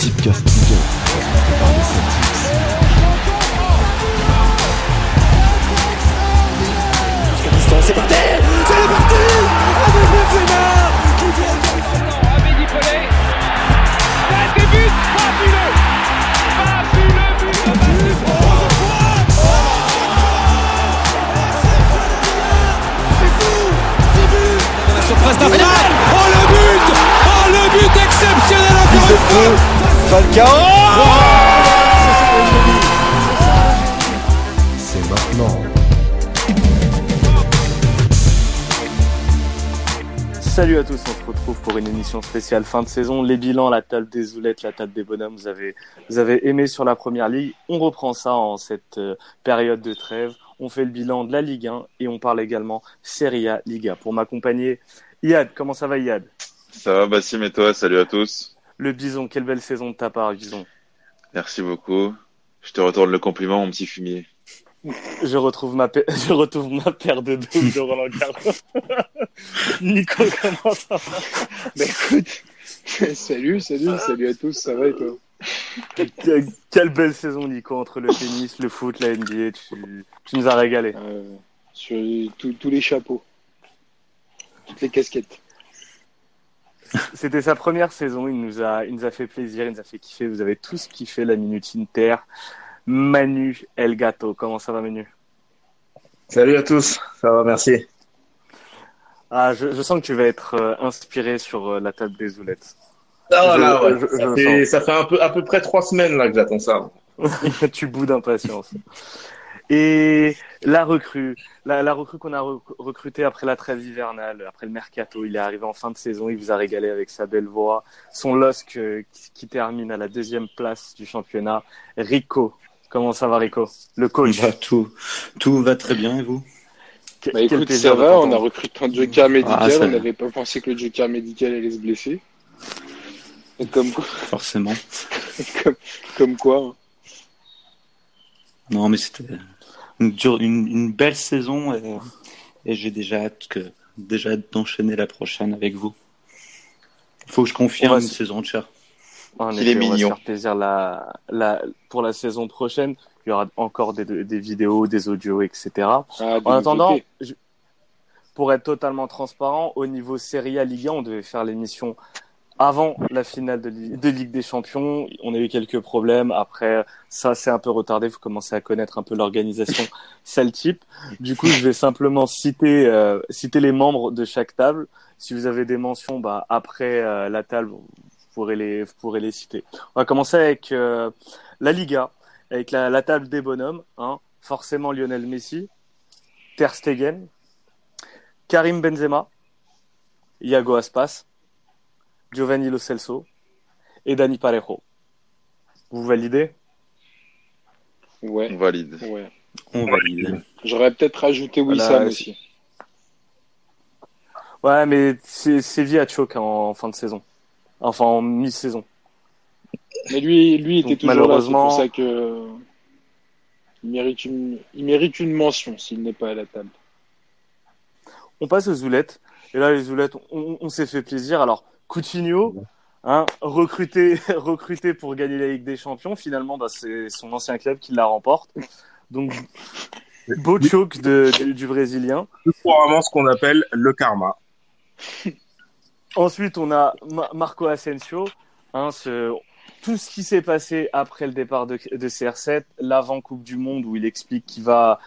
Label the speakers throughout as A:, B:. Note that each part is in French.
A: Ligue 1, présenté par les Celtics.
B: C'est parti. C'est parti. Avec Benzema qui vient
C: Abedi Pelé. Un début fabuleux. Fabuleux but. De Benzema.
B: C'est fou. 10 buts.
D: Surface d'affaire. Oh le but. Oh le but exceptionnel encore une fois
A: C'est maintenant.
E: Salut à tous, on se retrouve pour une émission spéciale fin de saison. Les bilans, la table des oulettes, la table des bonhommes, vous avez, vous avez aimé sur la première ligue. On reprend ça en cette euh, période de trêve. On fait le bilan de la Ligue 1 et on parle également Serie A, Liga. Pour m'accompagner, Yad, comment ça va Yad
F: Ça va Bassim et toi? Salut à tous.
E: Le Bison, quelle belle saison de ta part, Bison.
F: Merci beaucoup. Je te retourne le compliment, mon petit fumier.
E: Je retrouve ma, pa- je retrouve ma paire de doubles de Roland Garros. Nico, comment ça va?
G: Bah écoute, salut, salut, salut à tous, ça va et toi?
E: Que- Quelle belle saison, Nico, entre le tennis, le foot, la NBA. Tu, tu nous as régalé.
G: euh, Sur tous les chapeaux, toutes les casquettes.
E: C'était sa première saison. Il nous a, il nous a fait plaisir, il nous a fait kiffer. Vous avez tous kiffé la Minute Inter. Manu El Gato, comment ça va, Manu?
H: Salut à tous, ça va, merci.
E: Ah, je, je sens que tu vas être euh, inspiré sur euh, la table des oulettes.
H: Ah,
E: Je-
H: là, ouais,
E: je-
H: ça,
E: je
H: fait,
E: sens.
H: ça fait un peu, à peu près trois semaines là que j'attends ça.
E: tu boudes d'impatience. Et la recrue, la, la recrue qu'on a rec- recrutée après la trêve hivernale, après le mercato, il est arrivé en fin de saison, il vous a régalé avec sa belle voix, son LOSC euh, qui, qui termine à la deuxième place du championnat. Rico, comment ça va Rico? Le coach.
I: Bah, tout, tout va très bien et vous?
E: Que-
G: Bah écoute, ça va, on a recruté un joker médical,
I: Ah,
G: on n'avait pas pensé que le joker médical allait se blesser. Et comme, quoi-
I: Forcément.
G: comme, comme quoi, hein.
I: Non, mais c'était une, dure- une, une belle saison et, et j'ai déjà hâte que déjà d'enchaîner la prochaine avec vous. Il faut que je confirme une saison de cher.
E: En
F: Il est
E: on va se
F: mignon.
E: faire plaisir la, la, pour la saison prochaine. Il y aura encore des, des vidéos, des audios, etc.
G: Ah,
E: En attendant, je- pour être totalement transparent, au niveau Serie A Ligue 1, on devait faire l'émission avant la finale de, Li- de Ligue des Champions. On a eu quelques problèmes. Après, ça c'est un peu retardé. Vous commencez à connaître un peu l'organisation Celtip. Du coup, je vais simplement citer, euh, citer les membres de chaque table. Si vous avez des mentions bah, après euh, la table, vous pourrez, les, vous pourrez les citer. On va commencer avec euh, la Liga, avec la, la table des bonhommes. Hein. Forcément Lionel Messi, Ter Stegen, Karim Benzema, Iago Aspas, Giovanni Lo Celso et Dani Parejo. Vous validez?
G: Ouais,
F: On valide.
G: ouais.
I: On valide.
G: J'aurais peut-être rajouté Wissam
E: Voilà,
G: aussi.
E: Ouais, mais c'est Séville à choc en fin de saison. Enfin, en mi-saison.
G: Mais lui, lui était
E: Donc,
G: toujours là, c'est
E: malheureusement-
G: pour ça que il mérite une, il mérite une mention s'il n'est pas à la table.
E: On passe aux Zoulettes. Et là, les Zoulettes, on, on s'est fait plaisir. Alors, Coutinho, hein, recruté, recruté pour gagner la Ligue des Champions. Finalement, bah, c'est son ancien club qui la remporte. Donc, beau choc de, du, du Brésilien.
H: C'est probablement ce qu'on appelle le karma.
E: Ensuite, on a Ma- Marco Asensio. Hein, ce- tout ce qui s'est passé après le départ de, de CR7, l'avant Coupe du Monde, où il explique qu'il va,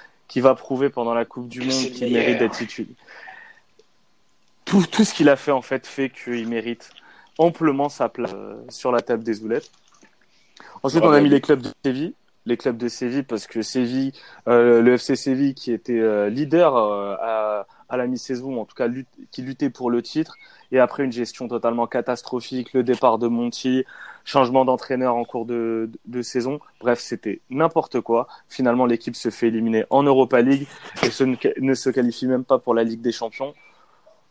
E: prouver pendant la Coupe du Monde qu'il mérite d'être titulaire. Tout, tout ce qu'il a fait, en fait, fait qu'il mérite amplement sa place euh, sur la table des oulettes. Ensuite, on a mis les clubs de Séville. Les clubs de Séville, parce que Séville, euh, le FC Séville, qui était euh, leader euh, à, à la mi-saison, en tout cas qui luttait pour le titre, et après une gestion totalement catastrophique, le départ de Monti, changement d'entraîneur en cours de, de saison. Bref, c'était n'importe quoi. Finalement, l'équipe se fait éliminer en Europa League et se ne, ne se qualifie même pas pour la Ligue des Champions.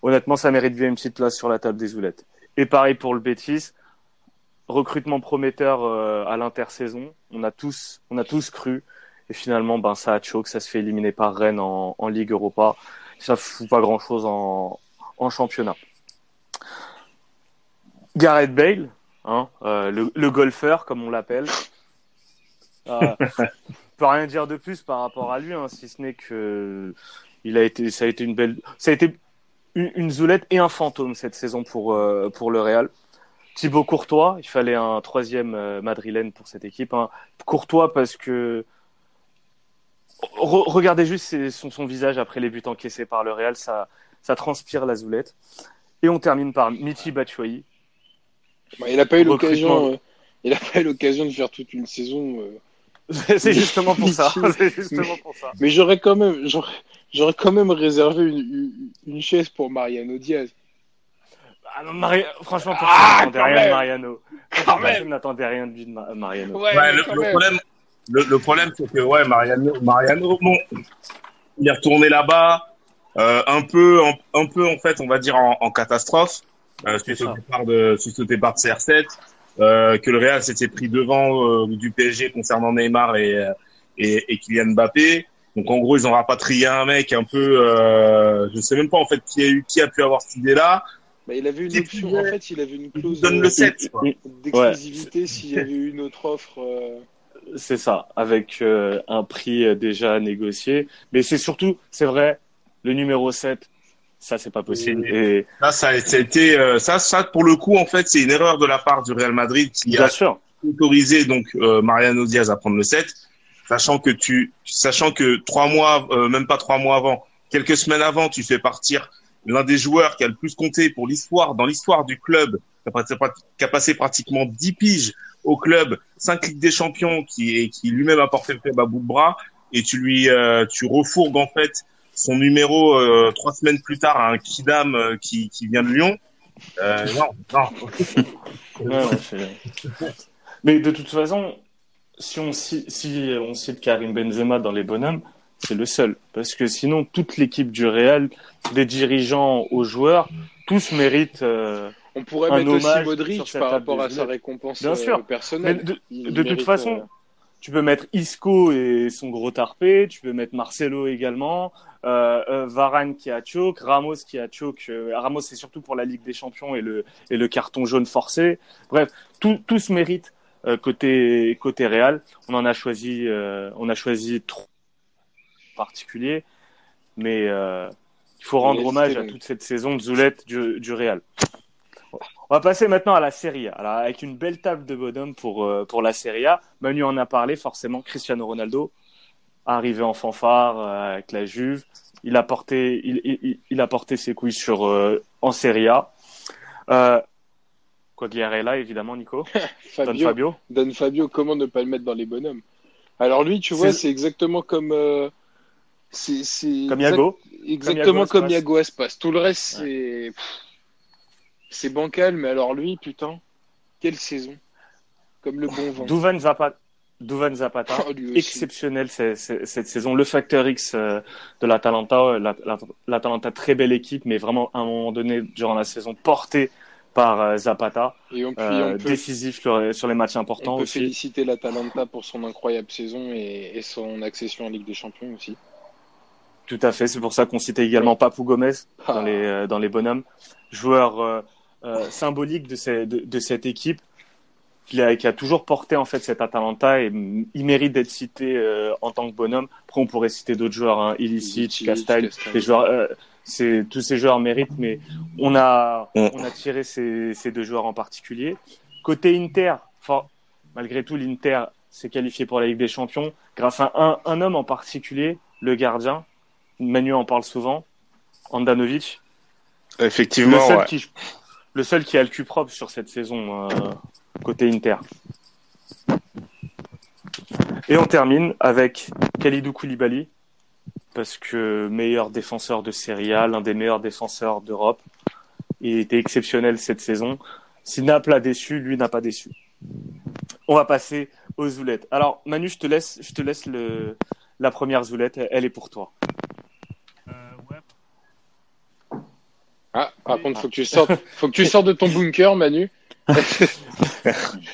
E: Honnêtement, ça mérite bien une petite place sur la table des oulettes. Et pareil pour le Betis. Recrutement prometteur euh, à l'intersaison. On a tous, on a tous cru. Et finalement, ben, ça a choc, ça se fait éliminer par Rennes en, en Ligue Europa. Ça fout pas grand chose en, en championnat. Gareth Bale, hein, euh, le, le golfeur comme on l'appelle. Euh, je peux rien dire de plus par rapport à lui, hein, si ce n'est que il a été, ça a été une belle, ça a été une, une zoulette et un fantôme cette saison pour euh, pour le Real. Thibaut Courtois, il fallait un troisième euh, madrilène pour cette équipe. Hein. Courtois parce que Re- regardez juste ses- son, son visage après les buts encaissés par le Real, ça, ça transpire la zoulette. Et on termine par Michi Batshuayi.
G: Bah, il n'a pas eu l'occasion.
E: Recrutement.
G: euh, il a pas eu l'occasion de faire toute une saison.
E: C'est justement pour ça. C'est justement pour ça.
G: Mais j'aurais quand même, j'aurais, quand même réservé une, une, une chaise pour Mariano Diaz.
E: Ah non, Mari- Franchement, personne
G: Ah,
E: n'attendait rien
G: même.
E: de Mariano.
G: Quand
E: Personne n'attendait rien de lui de Ma- Mariano.
G: Ouais,
H: le, problème, le, le problème, c'est que ouais, Mariano, Mariano, bon, il est retourné là-bas, euh, un peu, en, un peu en fait, on va dire en, en catastrophe, euh, suite au départ de, suite au départ de CR7, euh, que le Real s'était pris devant euh, du PSG concernant Neymar et, euh, et, et Kylian Mbappé. Donc en gros, ils ont rapatrié un mec un peu, euh, je sais même pas en fait qui a eu, qui a pu avoir cette idée-là.
G: Bah, il avait une
H: Qui
G: option. En fait, il avait une
H: Il
G: clause
H: donne le 7. quoi.
G: d'exclusivité s'il y avait eu une autre offre. euh,
E: C'est ça, avec euh, un prix euh, déjà négocié. Mais c'est surtout, c'est vrai, le numéro 7, ça, c'est pas possible. Et
H: Ça, ça, ça a été, euh, ça, ça pour le coup, en fait, c'est une erreur de la part du Real Madrid qui
E: bien
H: a
E: sûr,
H: autorisé donc euh, Mariano Diaz à prendre le 7, sachant que tu, sachant que trois mois, euh, même pas trois mois avant, quelques semaines avant, tu fais partir l'un des joueurs qui a le plus compté pour l'histoire, dans l'histoire du club, qui a, passé- pratiquement 10 piges au club, 5 Ligues des Champions, qui, lui-même a porté le club à bout de bras, et tu lui, euh, tu refourgues en fait son numéro euh, trois semaines plus tard à un Kidam euh, qui, qui vient de Lyon. Non, non.
E: Ouais, ouais, c'est- Mais de toute façon, si on, ci- si on cite Karim Benzema dans les bonhommes, c'est le seul. Parce que sinon, toute l'équipe du Real, des dirigeants aux joueurs, tous méritent. euh,
G: On pourrait
E: Un
G: mettre aussi Modric par rapport à sa récompense
E: Bien
G: euh,
E: sûr. Mais
G: personnelle.
E: de, toute façon,
G: euh,
E: tu peux mettre Isco et son gros tarpé, tu peux mettre Marcelo également, euh, Varane qui a choke, Ramos qui a choke. euh, Ramos, c'est surtout pour la Ligue des Champions et le, et le carton jaune forcé. Bref, tout, tout se mérite euh, côté, côté Real. On en a choisi, euh, on a choisi trois particuliers, mais euh, il faut rendre hommage à toute cette saison de Zoulette du, du Real. On va passer maintenant à la Serie A. Alors, avec une belle table de bonhomme pour, euh, pour la Serie A. Manu en a parlé, forcément. Cristiano Ronaldo, arrivé en fanfare euh, avec la Juve. Il a porté, il, il, il a porté ses couilles sur, euh, en Serie A. Euh, Quagliarella, évidemment, Nico. Don
G: Fabio,
E: Fabio.
G: Don Fabio, comment ne pas le mettre dans les bonhommes? Alors lui, tu vois,
E: C'est-
G: exactement comme. euh, c'est
E: Comme
G: exact-
E: Yago.
G: Exactement comme. Yago Aspas. Tout le reste, c'est. bancal, mais alors lui, putain, quelle saison Comme le bon vent.
E: Duvan Zapata. Duvan Zapata.
G: Oh,
E: exceptionnel cette saison. Le facteur X euh, de l'Atalanta, la- la- l'Atalanta très belle équipe, mais vraiment à un moment donné durant la saison porté par euh, Zapata,
G: Et on, puis,
E: euh,
G: on peut,
E: décisif sur, les matchs importants
G: on peut
E: aussi.
G: féliciter l'Atalanta pour son incroyable saison et, et son accession en Ligue des Champions aussi.
E: Tout à fait, c'est pour ça qu'on citait également Papou Gomez dans
G: Ah.
E: les euh, dans les bonhommes, joueur euh, euh, symbolique de, ces- de, de cette équipe qui a, qui a toujours porté en fait cet Atalanta et il mérite d'être cité euh, en tant que bonhomme. Après on pourrait citer d'autres joueurs, hein, Ilicic,
G: Ilicic,
E: Castal,
G: Castal.
E: les joueurs, c'est tous ces joueurs méritent, mais on a
H: Mm.
E: on a tiré ces, ces deux joueurs en particulier. Côté Inter, malgré tout l'Inter s'est qualifié pour la Ligue des Champions grâce à un, un homme en particulier, le gardien. Manu en parle souvent, Andanovic. Le
H: Effectivement,
E: seul,
H: ouais.
E: qui, le seul qui a le cul propre sur cette saison euh, côté Inter. Et on termine avec Khalidou Koulibaly, parce que meilleur défenseur de Serie A, l'un des meilleurs défenseurs d'Europe. Il était exceptionnel cette saison. Si Naples a déçu, lui n'a pas déçu. On va passer aux zoulettes. Alors Manu, je te laisse, je te laisse le, la première zoulette, elle est pour toi.
G: Ah, par contre, faut que tu sortes, faut que tu sortes de ton bunker, Manu.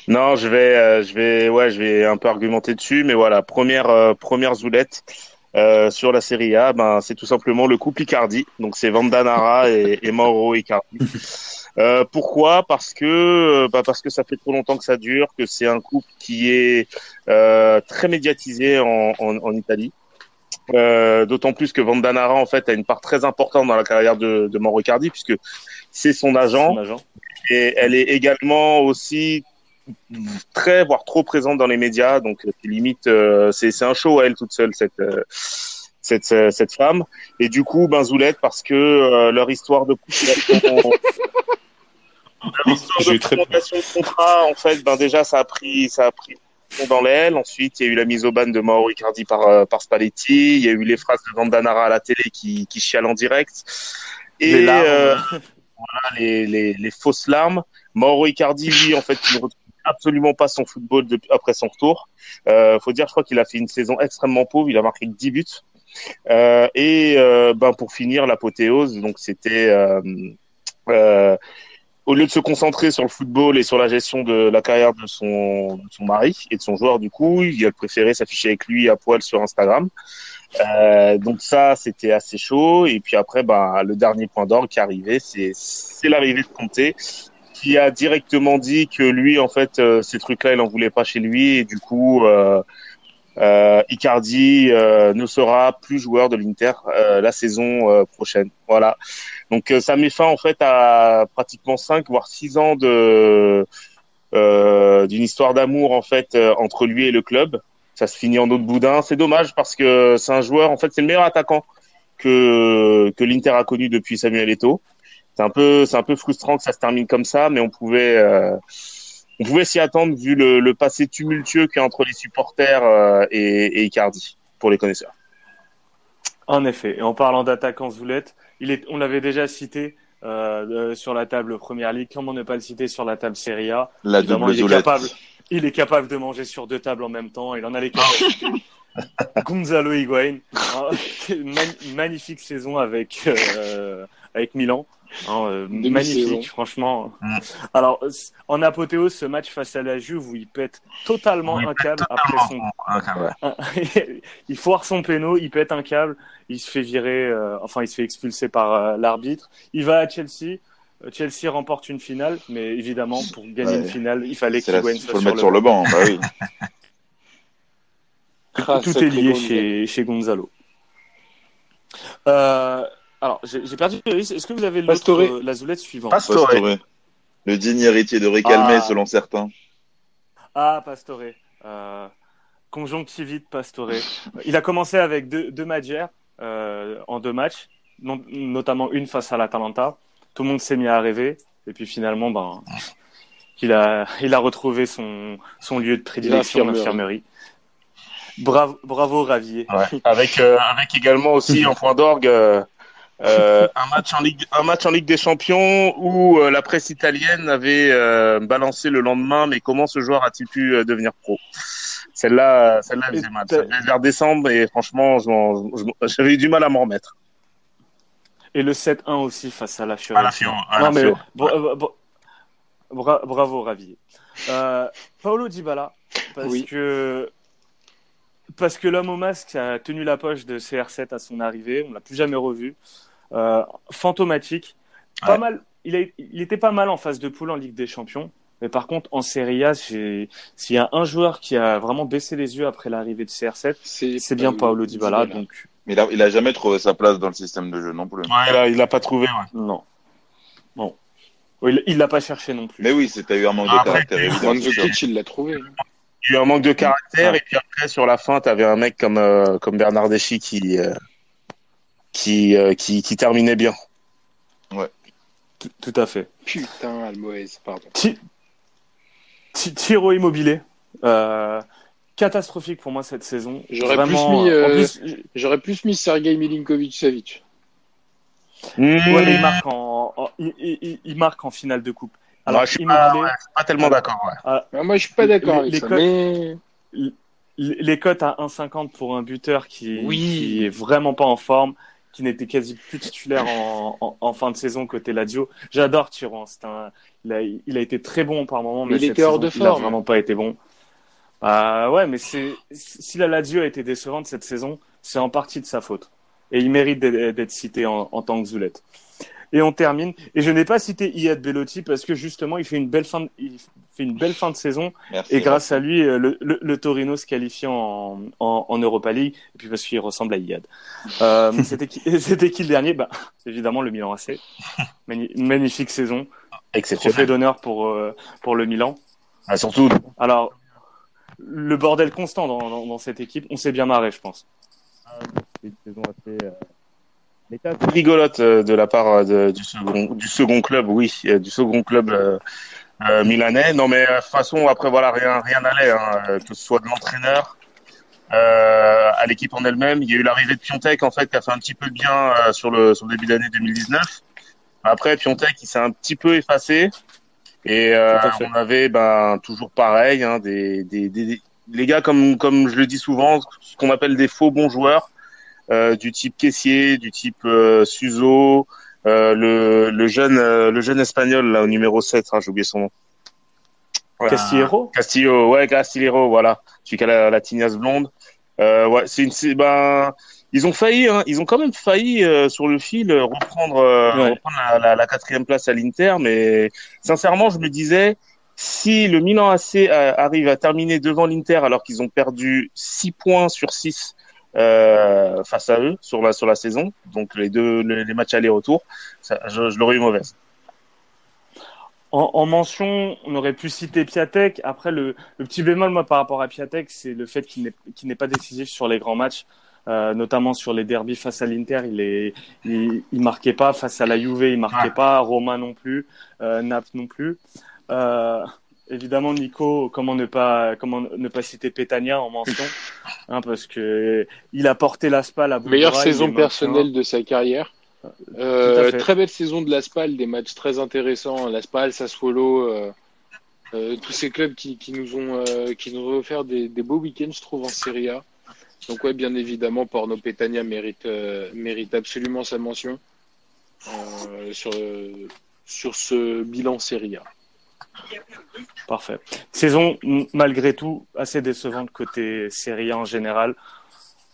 H: Non, je vais, euh, je vais, ouais, je vais un peu argumenter dessus, mais voilà, première, euh, première zoulette euh, sur la Serie A, ben c'est tout simplement le couple Icardi. Donc c'est Vandanara et, et Mauro Icardi. Euh, pourquoi? Parce que bah parce que ça fait trop longtemps que ça dure, que c'est un couple qui est euh, très médiatisé en, en, en Italie. Euh, D'autant plus que Vandanara en fait a une part très importante dans la carrière de, de Mauro Icardi puisque c'est son agent,
E: Son agent.
H: et elle est également aussi très voire trop présente dans les médias donc euh, limite euh, c'est un show à elle toute seule cette euh, cette cette femme et du coup ben Zoulette parce que euh, leur histoire de leur histoire de de contrat en fait ben déjà ça a pris ça a pris dans l'aile. Ensuite, il y a eu la mise au ban de Mauro Icardi par, par Spalletti. Il y a eu les phrases de Vandanara à la télé qui, qui chialent en direct. Et
E: Les larmes.
H: voilà, les, les, les fausses larmes. Mauro Icardi, lui, en fait, retrouve absolument pas son football après son retour. Euh, faut dire, je crois qu'il a fait une saison extrêmement pauvre. Il a marqué que 10 buts. Euh, et euh, ben, pour finir, l'apothéose, donc c'était... Euh, au lieu de se concentrer sur le football et sur la gestion de la carrière de son, son mari et de son joueur, du coup, il a préféré s'afficher avec lui à poil sur Instagram. Donc ça, c'était assez chaud. Et puis après, bah, le dernier point d'orgue qui est arrivé, c'est l'arrivée de Conte, qui a directement dit que lui, en fait, euh, ces trucs-là, il en voulait pas chez lui. Et du coup, euh, euh, Icardi ne sera plus joueur de l'Inter la saison prochaine. Voilà. Donc ça met fin en fait à pratiquement 5 voire 6 ans de d'une histoire d'amour en fait entre lui et le club. Ça se finit en autre boudin. C'est dommage parce que c'est un joueur en fait c'est le meilleur attaquant que que l'Inter a connu depuis Samuel Eto'o. C'est un peu c'est un peu frustrant que ça se termine comme ça, mais on pouvait euh, on pouvait s'y attendre vu le, le passé tumultueux qu'il y a entre les supporters euh, et, et Icardi pour les connaisseurs.
E: En effet. Et en parlant d'attaquant Zoulette, il est, on l'avait déjà cité euh, euh, sur la table Première Ligue. Comment ne pas le citer sur la table Serie A?
F: La
E: Évidemment,
F: double
E: il est
F: Zoulette.
E: capable. Il est capable de manger sur deux tables en même temps. Il en a les capacités. Gonzalo Higuain, hein, une man- magnifique saison avec euh, avec Milan. Hein, euh, magnifique, franchement. Alors, en apothéose, ce match face à la Juve où il pète totalement un câble après son il foire son péno, il pète un câble, il se fait virer, euh, enfin il se fait expulser par euh, l'arbitre. Il va à Chelsea. Chelsea remporte une finale, mais évidemment pour gagner
F: Ouais.
E: une finale, il fallait
F: C'est la-
E: qu'Higuain
F: Il
E: soit
F: faut le
E: sur
F: mettre sur le banc. Bah oui.
G: Ah,
E: Tout est lié chez, chez Gonzalo. Euh, alors j'ai perdu. Est-ce que vous avez l'autre, euh, la zoulette suivante
H: Pastore.
F: Pastore. Le digne héritier de Récalmé,
E: Ah.
F: selon certains.
E: Ah, Pastore. Euh, conjonctivite Pastore. Il a commencé avec deux, deux euh, en deux matchs, non- notamment une face à l'Atalanta. Tout le monde s'est mis à rêver. Et puis finalement, ben, il a, il a retrouvé son, son lieu de prédilection,
G: L'infirmerie.
E: l'infirmerie. Bravo, bravo Ravier.
H: Ouais. Avec euh, avec également aussi en point d'orgue euh, un match en ligue un match en Ligue des Champions où euh, la presse italienne avait euh, balancé le lendemain mais comment ce joueur a-t-il pu euh, devenir pro? Celle-là celle-là elle faisait mal ça devait vers décembre et franchement j'avais eu du mal à m'en remettre
E: Et le 7-1 aussi face à la Fiorentina.
H: à la Fiore à la
E: Non, mais
H: Fiore.
E: bra- bra- bra- bravo Ravier. Euh, Paolo Dybala, parce
G: Oui.
E: que parce que l'homme au masque a tenu la poche de CR7 à son arrivée, on l'a plus jamais revu. Euh, fantomatique, pas
H: Ouais.
E: mal. Il, a, il était pas mal en phase de poule en Ligue des Champions, mais par contre en Serie A, s'il y a un joueur qui a vraiment baissé les yeux après l'arrivée de CR7, c'est bien Paolo Dybala. Donc
F: Mais il a, il a jamais trouvé sa place dans le système de jeu non plus.
H: ouais là, il a pas trouvé ouais.
E: non, bon, il- l'a pas cherché non plus.
F: Mais oui, c'était eu un manque de
H: Après,
F: caractère
G: il l'a trouvé.
H: il y a eu un manque de caractère
E: Ouais.
H: et puis après sur la fin t'avais un mec comme euh, comme Bernardeschi qui euh, qui, euh, qui qui terminait bien
E: Tout- tout à fait.
G: Putain, Almoez, pardon.
E: Ti- Ti- Tiro immobilier. Euh, catastrophique pour moi cette saison.
G: J'aurais
E: Vraiment,
G: plus mis, euh,
E: plus,
G: J'aurais plus mis Sergei Milinkovic-Savic.
E: ouais, mais il marque en, en- il, il- il marque en finale de coupe.
H: Ouais,
E: Alors,
H: je suis pas,
E: immobilier,
H: ouais, je suis pas tellement d'accord ouais.
G: Ah, moi, je suis pas d'accord
E: Les-
G: avec
E: les
G: ça.
E: codes-
G: Mais
E: les- les cotes à 1,50 pour un buteur qui,
G: Oui.
E: qui est vraiment pas en forme, qui n'était quasi plus titulaire en, en- en fin de saison côté Lazio. J'adore un, il, a, il a été très bon par moment, mais,
G: Mais il
E: cette
G: était hors
E: saison,
G: de
E: Il a
G: forme.
E: vraiment pas été bon. Bah ouais, mais si la Lazio a été décevante cette saison, c'est en partie de sa faute. Et il mérite d'être cité en, en tant que Zoulette. Et on termine. Et je n'ai pas cité Iyad Bellotti parce que justement, il fait une belle fin de, fait une belle fin de saison.
F: Merci.
E: Et grâce à lui, euh, le, le, le Torino se qualifie en, en, en Europa League. Et puis parce qu'il ressemble à Iyad. Euh, c'était qui, c'était qui le dernier? Bah, évidemment, le Milan AC. Magni- magnifique saison. Trophée
H: Exceptionnel.
E: d'honneur pour, euh, pour le Milan.
H: Ah, surtout,
E: Alors, le bordel constant dans, dans, dans cette équipe, on s'est bien marré, je pense.
J: C'est une saison assez. euh,
H: rigolote de la part de- du second du second club, oui, du second club euh, milanais. Non, mais euh, de toute façon, après voilà, rien rien n'allait, hein, euh, que ce soit de l'entraîneur euh, à l'équipe en elle-même. Il y a eu l'arrivée de Piontek en fait qui a fait un petit peu de bien euh, sur le sur le début d'année 2019. Après, Piontek, il s'est un petit peu effacé. Et euh, on avait ben toujours pareil, hein, des, des, des, des- les gars comme comme je le dis souvent, ce qu'on appelle des faux bons joueurs, euh, du type Caissier, du type euh, Suzo, euh, le, le jeune euh, le jeune espagnol là au numéro 7, hein, j'ai oublié son nom. Voilà.
E: Castillero
H: Castillo, ouais, Castillero, voilà. Celui qui a la, la tignasse blonde. Euh, ouais, c'est une, ben, ils ont failli, hein, ils ont quand même failli sur le fil reprendre,
E: Ouais.
H: reprendre la, la, la quatrième place à l'Inter, mais sincèrement, je me disais, si le Milan AC arrive à terminer devant l'Inter alors qu'ils ont perdu 6 points sur 6 euh, face à eux sur la sur la saison, donc les deux les, les matchs aller-retour, je, je l'aurais eu mauvaise.
E: En, en mention, on aurait pu citer Piatek. Après, le, le petit bémol, moi, par rapport à Piatek, c'est le fait qu'il n'est pas décisif sur les grands matchs, euh, notamment sur les derbies face à l'Inter. Il est, il, il marquait pas face à la Juve, il marquait pas. Roma non plus, euh, Naples non plus. Euh, évidemment, Nico, comment ne pas, comment ne pas citer Petagna en mention, hein, parce que il a porté la SPAL à bout de
G: Meilleure saison personnelle de sa carrière. Euh, très belle saison de l'Aspal, des matchs très intéressants. L'Aspal, Sassuolo, euh, euh, tous ces clubs qui, qui nous ont euh, qui nous ont offert des, des beaux week-ends, je trouve, en Serie A. Donc ouais, bien évidemment, Porno Petagna mérite euh, mérite absolument sa mention euh, sur sur ce bilan Serie A.
E: Parfait. Saison, malgré tout, assez décevante côté Serie A en général.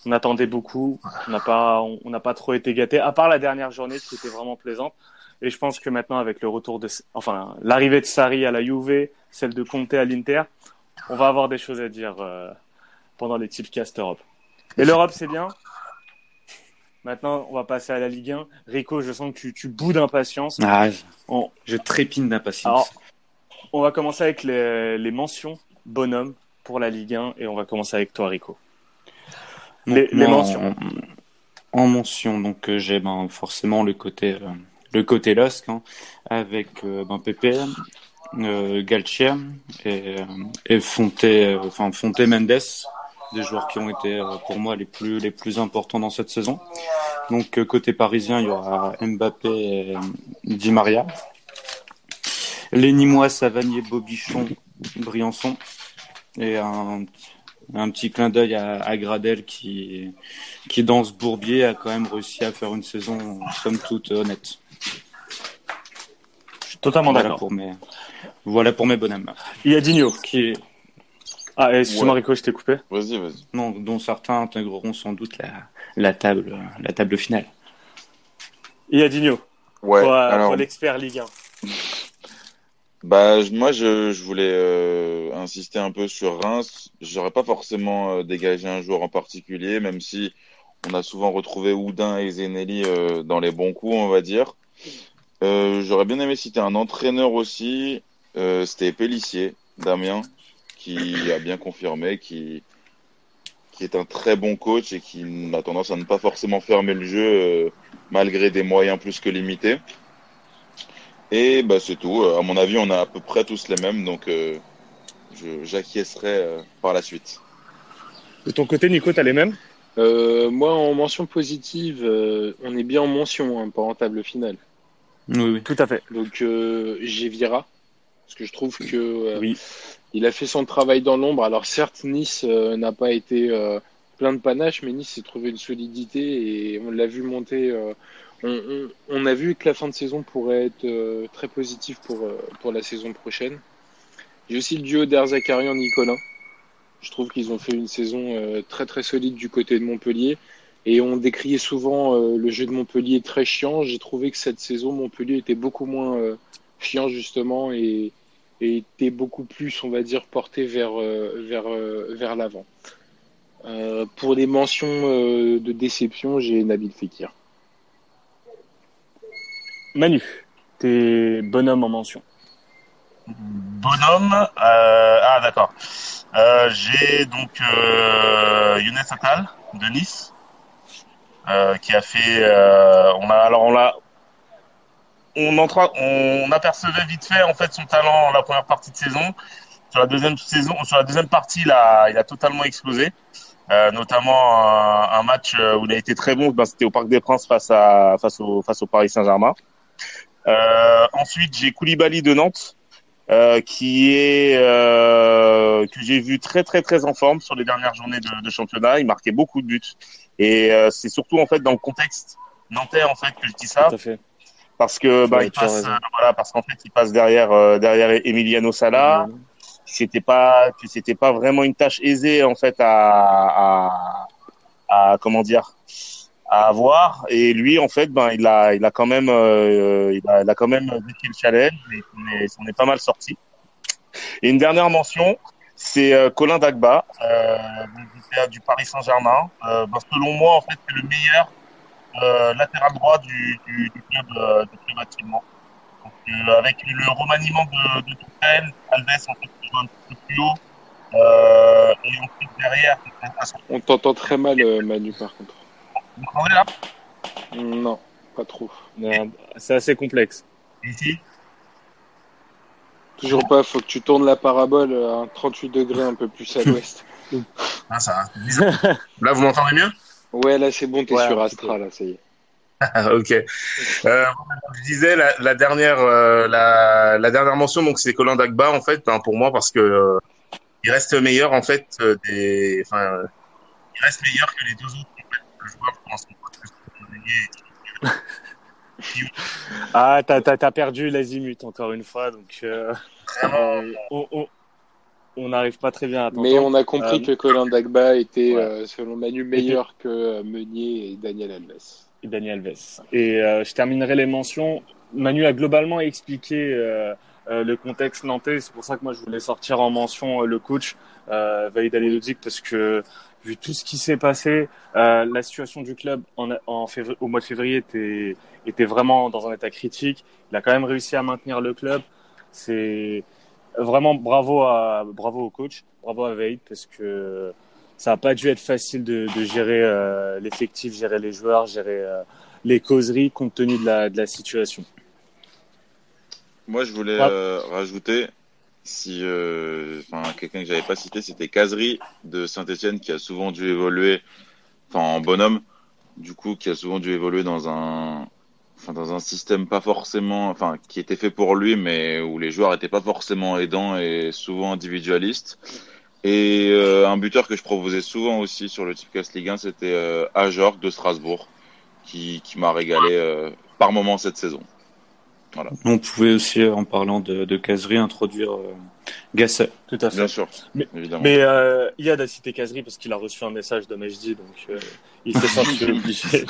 E: On attendait beaucoup. On n'a pas, on n'a pas trop été gâtés, à part la dernière journée qui était vraiment plaisante. Et je pense que maintenant, avec le retour de, enfin, l'arrivée de Sarri à la Juve, celle de Conte à l'Inter, on va avoir des choses à dire euh, pendant les Tipcast Europe. Et l'Europe, c'est bien. Maintenant, on va passer à la Ligue 1. Rico, je sens que tu, tu boudes d'impatience.
I: Ah, je-
E: On,
I: je trépine d'impatience.
E: On va commencer avec les, les mentions bonhomme pour la Ligue 1 et on va commencer avec toi, Rico.
I: Donc,
E: les- mentions.
I: En, en mention, donc euh, j'ai ben, forcément le côté euh, le côté LOSC hein, avec euh, ben, Pepe, euh, Galtier et, euh, et euh, enfin Fonte Mendes, des joueurs qui ont été pour moi les plus les plus importants dans cette saison. Donc côté parisien, il y aura Mbappé et Di Maria. Les Nîmois, Savanier, Bobichon, Briançon et un un petit clin d'œil à, à Gradel qui, qui dans ce bourbier a quand même réussi à faire une saison somme toute honnête.
E: Je suis totalement
I: Voilà
E: d'accord.
I: pour mes, voilà pour mes bonhommes.
E: Il y a Digno qui est... Ah, excuse-moi
F: Ouais.
E: Rico, je t'ai coupé.
F: Vas-y, vas-y.
I: Non, dont certains intégreront sans doute la, la table, la table finale.
E: Il y a Digno,
F: Ouais,
E: pour, euh,
F: alors,
E: pour l'expert Ligue 1.
F: bah, moi, je, je voulais euh, insister un peu sur Reims. J'aurais pas forcément euh, dégagé un joueur en particulier, même si on a souvent retrouvé Houdin et Zenelli euh, dans les bons coups, on va dire. Euh, j'aurais bien aimé citer un entraîneur aussi. Euh, C'était Pellissier, Damien, qui a bien confirmé, qui, qui est un très bon coach et qui a tendance à ne pas forcément fermer le jeu euh, malgré des moyens plus que limités. Et bah, c'est tout. Euh, À mon avis, on a à peu près tous les mêmes, donc euh, j'acquiescerai euh, par la suite.
E: De ton côté, Nico, t'as les mêmes?
G: Euh, moi, en mention positive, euh, on est bien en mention, hein, pas en table finale.
I: Oui, oui.
E: Tout à fait.
G: Donc euh, j'ai Vira parce que je trouve que euh,
E: Oui.
G: il a fait son travail dans l'ombre. Alors certes, Nice euh, n'a pas été euh, plein de panache, mais Nice s'est trouvé une solidité et on l'a vu monter. On, a vu que la fin de saison pourrait être euh, très positive pour euh, pour la saison prochaine. J'ai aussi le duo d'Erzakarian Nicolas. Je trouve qu'ils ont fait une saison euh, très très solide du côté de Montpellier. Et on décriait souvent le jeu de Montpellier très chiant. J'ai trouvé que cette saison, Montpellier était beaucoup moins chiant justement et, et était beaucoup plus, on va dire, porté vers, vers, vers l'avant. Pour les mentions de déception, j'ai Nabil Fekir.
E: Manu, t'es bonhomme en mention.
H: Bonhomme, euh, ah d'accord. Euh, J'ai donc euh, Younes Attal de Nice, euh, qui a fait. on a alors on l'a, on, on apercevait vite fait en fait son talent la première partie de saison. Sur la deuxième saison, sur la deuxième partie, il a, totalement explosé. Notamment un, match où il a été très bon, ben, c'était au Parc des Princes face à face au face au Paris Saint-Germain. Euh, ensuite, j'ai Koulibaly de Nantes, euh, qui est euh, que j'ai vu très très très en forme sur les dernières journées de, de championnat. Il marquait beaucoup de buts et euh, c'est surtout en fait dans le contexte nantais en fait que je dis ça
E: Tout à fait.
H: parce que bah, il passe voilà parce qu'en fait il passe derrière derrière Emiliano Sala. C'était pas que c'était pas vraiment une tâche aisée en fait à, à, à comment dire à avoir. Et lui en fait ben il a il a quand même euh, il, a, il a quand même vécu le challenge et on est, est pas mal sorti. Et une dernière mention c'est euh, Colin Dagba euh, du- Paris Saint-Germain. Euh, ben, selon moi en fait c'est le meilleur euh, latéral droit du, du, du club euh, du club actuellement. Donc, euh, avec le remaniement de, de Tuchel Alves en fait qui joue un peu plus haut euh, et ensuite derrière
G: On t'entend très mal, euh, Manu, par contre.
H: Vous m'entendez là
G: Non, pas trop.
E: C'est assez complexe.
H: ici
G: Toujours pas, faut que tu tournes la parabole à un 38 degrés un peu plus à l'ouest.
H: ah ça là vous m'entendez mieux?
G: Ouais, là c'est bon, t'es
E: Ouais,
G: sur Astra, là, ça y est.
H: Ah, ok. Euh, je disais la, la dernière euh, la, la dernière mention donc c'est Colin Dagba en fait hein, pour moi parce que euh, il reste meilleur en fait euh, des enfin euh, il reste meilleur que les deux autres pour l'instant.
E: Ah, t'as, perdu l'azimut encore une fois, donc euh, on, n'arrive pas très bien à.
G: Mais on a compris
E: Euh,
G: que Colin Dagba était,
E: ouais.
G: euh, selon Manu, meilleur que Meunier et Daniel Alves.
E: et Daniel Alves. Et euh, je terminerai les mentions. Manu a globalement expliqué euh, euh, le contexte nantais. C'est pour ça que moi je voulais sortir en mention euh, le coach euh, Vaïd parce que vu tout ce qui s'est passé, euh, la situation du club en, en février, au mois de février était, était vraiment dans un état critique. Il a quand même réussi à maintenir le club. C'est vraiment bravo à bravo au coach, bravo à Vaïd parce que ça n'a pas dû être facile de, de gérer euh, l'effectif, gérer les joueurs, gérer euh, les causeries compte tenu de la, de la situation.
F: Moi, je voulais
E: Ouais.
F: euh, rajouter, si, euh, quelqu'un que j'avais pas cité, c'était Casery de Saint-Etienne qui a souvent dû évoluer, en bonhomme, du coup, qui a souvent dû évoluer dans un, dans un système pas forcément, enfin, qui était fait pour lui, mais où les joueurs étaient pas forcément aidants et souvent individualistes. Et euh, un buteur que je proposais souvent aussi sur le Tipcast Ligue 1, c'était euh, de Strasbourg, qui, qui m'a régalé euh, par moment cette saison.
I: On pouvait aussi, euh, en parlant de, de caserie, introduire euh, Gasset.
E: Tout à fait.
F: Bien sûr,
E: Mais-
F: évidemment.
E: Mais euh, Yad a cité Kazri parce qu'il a reçu un message de Majdi, donc euh, il s'est senti obligé.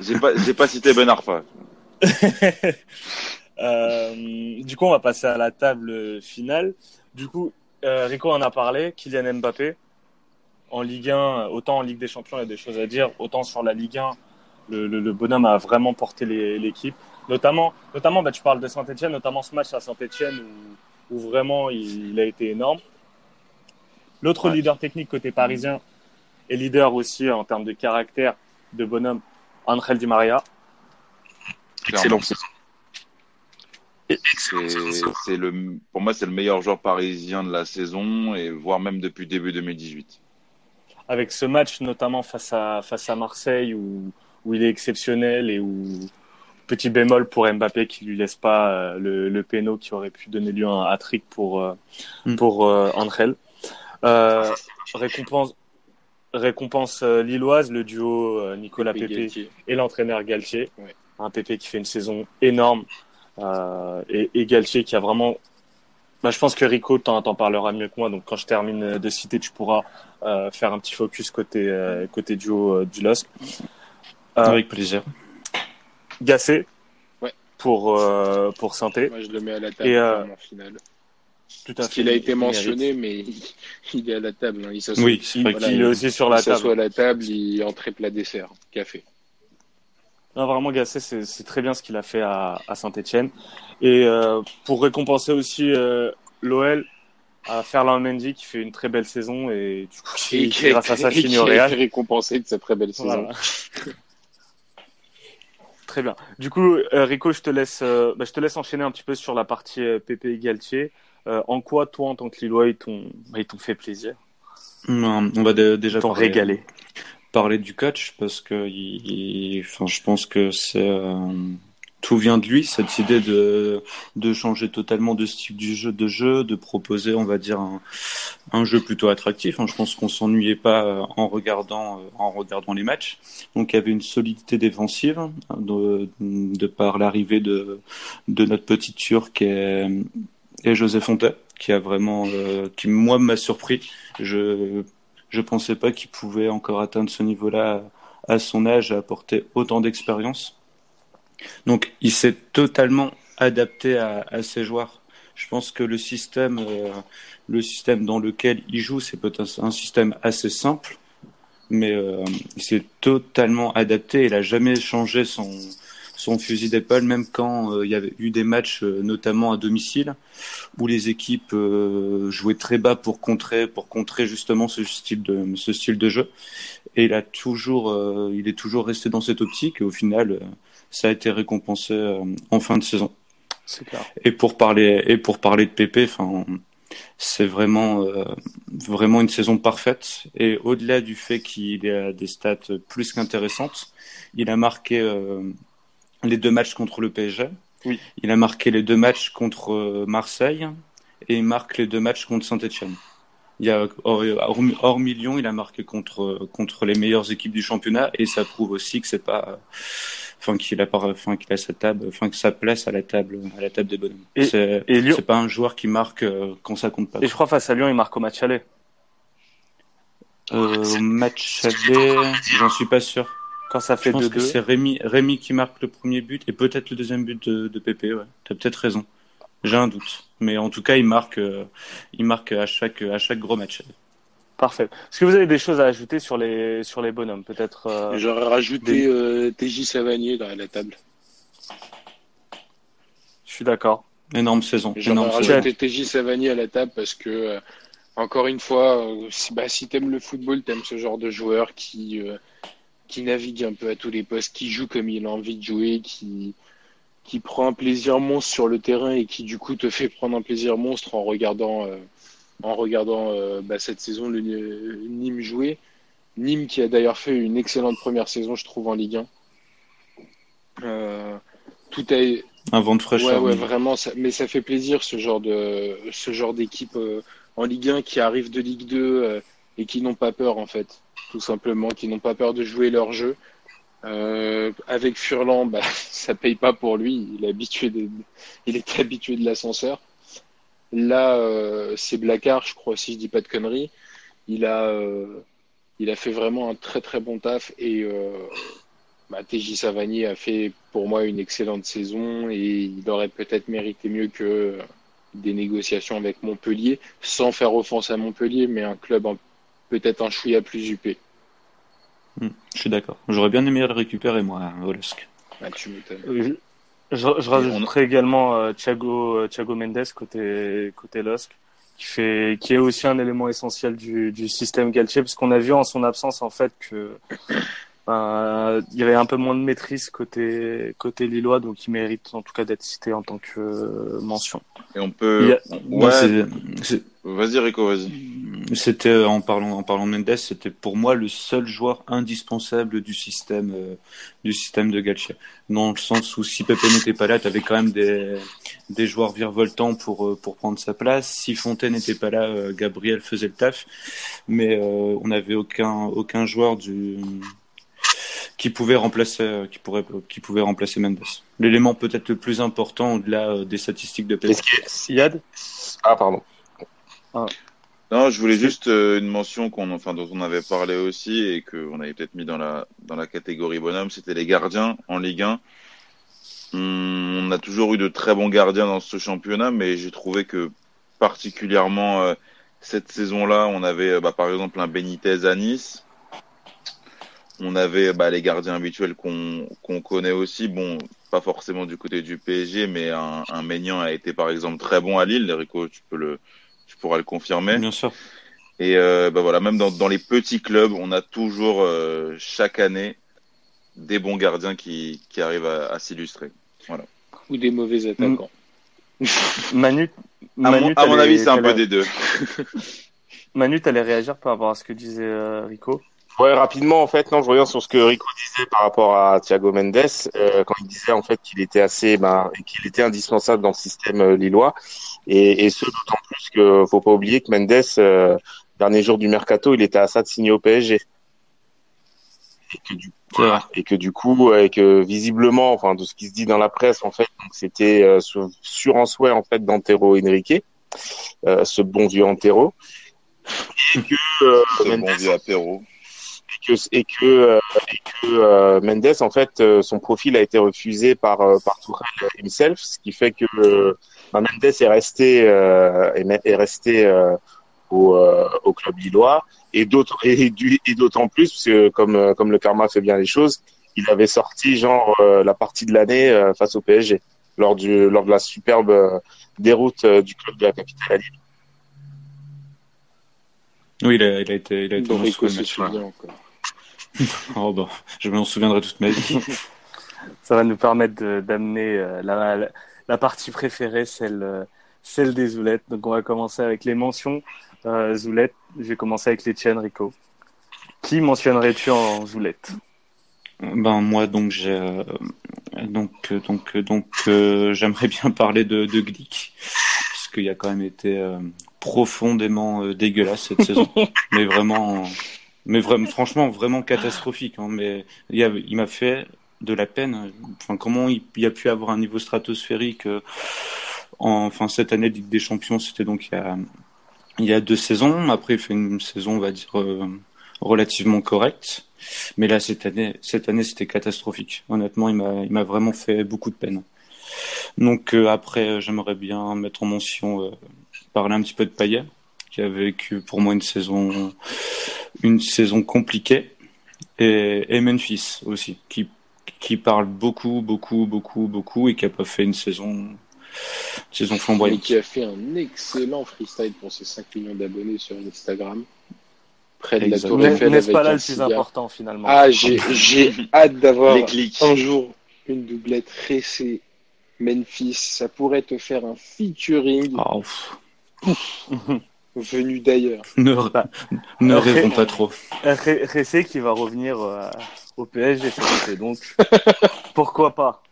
F: J'ai pas, j'ai pas cité Ben Arfa.
E: Euh, du coup, on va passer à la table finale. Du coup, euh, Rico en a parlé, Kylian Mbappé. En Ligue 1, autant en Ligue des Champions, il y a des choses à dire, autant sur la Ligue 1, le, le, le bonhomme a vraiment porté l'équipe. Notamment, notamment bah, tu parles de Saint-Etienne, notamment ce match à Saint-Etienne où, où vraiment il, il a été énorme. L'autre
F: Ouais.
E: leader technique côté parisien et leader aussi en termes de caractère de bonhomme, Angel Di Maria.
H: excellent saison.
F: C'est, c'est le, pour moi, c'est le meilleur joueur parisien de la saison et voire même depuis début 2018.
E: avec ce match notamment face à face à Marseille où où il est exceptionnel et où petit bémol pour Mbappé qui lui laisse pas euh, le le péno qui aurait pu donner lieu à un hat-trick pour euh,
I: Mm.
E: pour euh, Angel. Euh, récompense récompense euh, lilloise le duo euh, Nicolas
G: Pépé
E: et l'entraîneur Galtier.
G: Ouais.
E: Un Pépé qui fait une saison énorme euh, et, et Galtier qui a vraiment Bah, je pense que Rico t'en, parlera mieux que moi. Donc quand je termine de citer, tu pourras euh, faire un petit focus côté euh, côté duo euh, du LOSC. Euh,
I: Avec plaisir.
E: Gassé
G: Ouais.
E: pour euh, pour Sainté.
G: Moi, je le mets à la table
E: Et, euh,
G: en finale.
E: Tout à
G: Parce
E: fait.
G: qu'il a été
E: Il
G: mentionné, mais il, il est à la table. hein. Il s'assoit,
I: Oui,
E: Il est aussi sur la
G: il s'assoit
E: table.
G: à la table, il entrée plat dessert, café.
E: Non, vraiment, Gasset, c'est très bien ce qu'il a fait à, à Saint-Etienne. Et euh, pour récompenser aussi euh, l'OL, à Ferland Mendy qui fait une très belle saison et du coup, qui,
G: Et
E: qui, grâce à ça,
G: et qui
E: finit au Real.
G: récompensé de sa très belle saison.
E: Voilà. Très bien. Du coup, euh, Rico, je te laisse, euh, bah, je te laisse enchaîner un petit peu sur la partie euh, et Galtier. En quoi, toi, en tant que Lillois, ils t'ont, bah, ils t'ont fait plaisir,
I: On va dé- déjà
E: ils t'ont
I: parler, du coach parce que il, il- enfin, je pense que c'est euh, tout vient de lui cette idée de de changer totalement de style du jeu de jeu, de proposer, on va dire un, un jeu plutôt attractif. hein. Je pense qu'on s'ennuyait pas euh, en regardant euh, en regardant les matchs. Donc il y avait une solidité défensive hein, de, de par l'arrivée de de notre petit Turc et, et José Fontaine qui a vraiment euh, qui moi m'a surpris. Je je pensais pas qu'il pouvait encore atteindre ce niveau-là à son âge, apporter autant d'expérience. Donc, il s'est totalement adapté à, ses joueurs. Je pense que le système, euh, le système dans lequel il joue, c'est peut-être un système assez simple, mais euh, il s'est totalement adapté. Il a jamais changé son son fusil d'épaule, même quand euh, il y avait eu des matchs, notamment à domicile, où les équipes jouaient très bas pour contrer, pour contrer justement ce style de ce style de jeu. Et il a toujours, il est toujours resté dans cette optique. Et au final, ça a été récompensé euh, en fin de saison.
E: Clair.
I: Et pour parler et pour parler de Pépé, enfin, c'est vraiment euh, vraiment une saison parfaite. Et au-delà du fait qu'il a des stats plus qu'intéressantes, il a marqué euh, les deux matchs contre le PSG.
E: Oui.
I: Il a marqué les deux matchs contre Marseille et il marque les deux matchs contre Saint-Etienne. Il y a hors, hors, hors million, il a marqué contre contre les meilleures équipes du championnat et ça prouve aussi que c'est pas enfin qu'il a pas enfin qu'il a sa table enfin que sa place à la table à la table des bonhommes.
E: Et-
I: C'est
E: et Lyon-
I: c'est pas un joueur qui marque euh, quand ça compte pas.
E: Et je crois face à Lyon, il marque au match aller.
I: Euh, au match aller, j'en suis pas sûr.
E: Quand ça
I: Je
E: fait
I: pense que
E: 2-2.
I: c'est Rémi, Rémi qui marque le premier but et peut-être le deuxième but de, de Pépé. Ouais, t'as peut-être raison. J'ai un doute, mais en tout cas, il marque, euh, il marque à chaque à chaque gros match.
E: Parfait. Est-ce que vous avez des choses à ajouter sur les, sur les bonhommes Peut-être. euh,
G: J'aurais rajouté euh, TJ Savanier dans la table.
E: Je suis d'accord.
I: Énorme saison.
G: J'aurais rajouté TJ Savanier à la table parce que, euh, encore une fois, euh, si, bah, si t'aimes le football, t'aimes ce genre de joueur qui, euh, qui navigue un peu à tous les postes, qui joue comme il a envie de jouer, qui, qui prend un plaisir monstre sur le terrain et qui du coup te fait prendre un plaisir monstre en regardant, euh, en regardant euh, bah, cette saison le euh, Nîmes jouer. Nîmes qui a d'ailleurs fait une excellente première saison, je trouve, en Ligue 1. Euh, tout a,
I: Un vent de fraîcheur.
G: ouais,
I: oui.
G: vraiment. Ça, mais ça fait plaisir ce genre de ce genre d'équipe en Ligue 1 qui arrive de Ligue 2 euh, et qui n'ont pas peur en fait, tout simplement, qui n'ont pas peur de jouer leur jeu. Euh, avec Furlan, bah, ça paye pas pour lui. Il est habitué, de, l'ascenseur. Là, euh, c'est Blacard, je crois, si je dis pas de conneries. Il a, euh, fait vraiment un très très bon taf et bah, TJ a fait pour moi une excellente saison et il aurait peut-être mérité mieux que des négociations avec Montpellier, sans faire offense à Montpellier, mais un club peut-être un chouïa plus huppé.
I: Hmm, je suis d'accord. J'aurais bien aimé le récupérer moi.
G: Ah, tu m'étonnes.
E: Euh, Je, je, je rajouterai également euh, Thiago, euh, Thiago Mendes côté, côté LOSC, qui, fait, qui est aussi un élément essentiel du, du système Galtier, parce qu'on a vu en son absence en fait que ben, il y avait un peu moins de maîtrise côté, côté Lillois, donc il mérite en tout cas d'être cité en tant que euh, mention.
F: Et on peut.
E: A-
F: Ouais. Vas-y, Rico, vas-y.
I: C'était en parlant en parlant de Mendes, c'était pour moi le seul joueur indispensable du système euh, du système de Galtier. Dans le sens où si Pepe n'était pas là, tu avais quand même des des joueurs virevoltants pour euh, pour prendre sa place. Si Fontaine n'était pas là, euh, Gabriel faisait le taf, mais euh, on n'avait aucun aucun joueur du qui pouvait remplacer, qui pourrait, qui pouvait remplacer Mendes. L'élément peut-être le plus important au-delà euh, des statistiques de PSG.
E: Yad
H: Ah, pardon.
F: Non, je voulais juste euh, une mention qu'on, enfin, dont on avait parlé aussi et qu'on avait peut-être mis dans la, dans la catégorie bonhomme, c'était les gardiens en Ligue 1. On a toujours eu de très bons gardiens dans ce championnat, mais j'ai trouvé que particulièrement euh, cette saison-là, on avait euh, bah, par exemple un Benitez à Nice. On avait bah, les gardiens habituels qu'on qu'on connaît aussi. Bon, pas forcément du côté du PSG, mais un, un Maignan a été par exemple très bon à Lille. Rico, tu peux le, tu pourras le confirmer.
I: Bien sûr.
F: Et euh, bah voilà, même dans, dans les petits clubs, on a toujours euh, chaque année des bons gardiens qui, qui arrivent à, à s'illustrer. Voilà.
G: Ou des mauvais attaquants.
E: Manu,
F: À
E: Manu,
F: mon, à mon avis, c'est un peu des deux.
E: Manu, t'allais réagir par rapport à ce que disait euh, Rico?
H: Ouais, rapidement, en fait, non, je reviens sur ce que Rico disait par rapport à Thiago Mendes, euh, quand il disait en fait qu'il était assez, ben, qu'il était indispensable dans le système euh, lillois, et, et ce d'autant plus que faut pas oublier que Mendes, euh, dernier jour du mercato, il était à ça de signer au PSG, et que du
I: C'est vrai.
H: et que du coup, euh, et que visiblement, enfin, de ce qui se dit dans la presse, en fait, c'était euh, sur, sur un souhait en fait d'Antero Henrique, euh, ce bon vieux Antero, et que euh,
F: Ce
H: Mendes
F: bon vieux apéro.
H: et que et que euh, et que euh, Mendes en fait euh, son profil a été refusé par euh, par Tourelle himself ce qui fait que euh, bah, Mendes est resté euh, est, est resté euh, au euh, au club lillois et d'autres et, d'autant plus parce que comme comme le karma fait bien les choses il avait sorti genre euh, la partie de l'année euh, face au PSG lors du lors de la superbe déroute euh, du club de la capitale à Lille.
I: Oui, il a, il a été, il a été le. Oh, bah, je m'en souviendrai toute ma vie.
E: Ça va nous permettre d'amener euh, la, la, la partie préférée, celle, euh, celle des Zoulettes. Donc on va commencer avec les mentions. Euh, Zoulette, je vais commencer avec les tiennes, Rico. Qui mentionnerais-tu en Zoulette?
I: Ben moi donc j'ai euh, donc donc donc euh, j'aimerais bien parler de de Glick parce qu'il a quand même été euh, profondément euh, dégueulasse cette saison mais vraiment mais vraiment franchement vraiment catastrophique hein, mais il m'a fait de la peine comment il, a pu avoir un niveau stratosphérique euh, en enfin cette année de Ligue des Champions c'était donc il y a deux saisons après il fait une saison on va dire euh, relativement correcte mais là, cette année, cette année, c'était catastrophique. Honnêtement, il m'a, il m'a vraiment fait beaucoup de peine. Donc euh, après, j'aimerais bien mettre en mention, parler un petit peu de Payet, qui a vécu pour moi une saison, une saison compliquée, et, et Memphis aussi, qui, qui parle beaucoup, beaucoup, beaucoup, beaucoup, et qui a pas fait une saison, une saison
G: Et
I: flamboyante.
G: qui a fait un excellent freestyle pour ses 5 millions d'abonnés sur Instagram. Près de la
I: Exactement.
G: Tour Eiffel
E: N'est-ce pas là le plus important finalement
G: Ah, j'ai, j'ai hâte d'avoir un jour une doublette Ressé Memphis. Ça pourrait te faire un featuring
I: Ah, pff,
G: venu d'ailleurs.
I: ne,
E: Bah,
I: ne rêvons pas trop.
E: Ressé qui va revenir euh, au PSG été, donc pourquoi pas?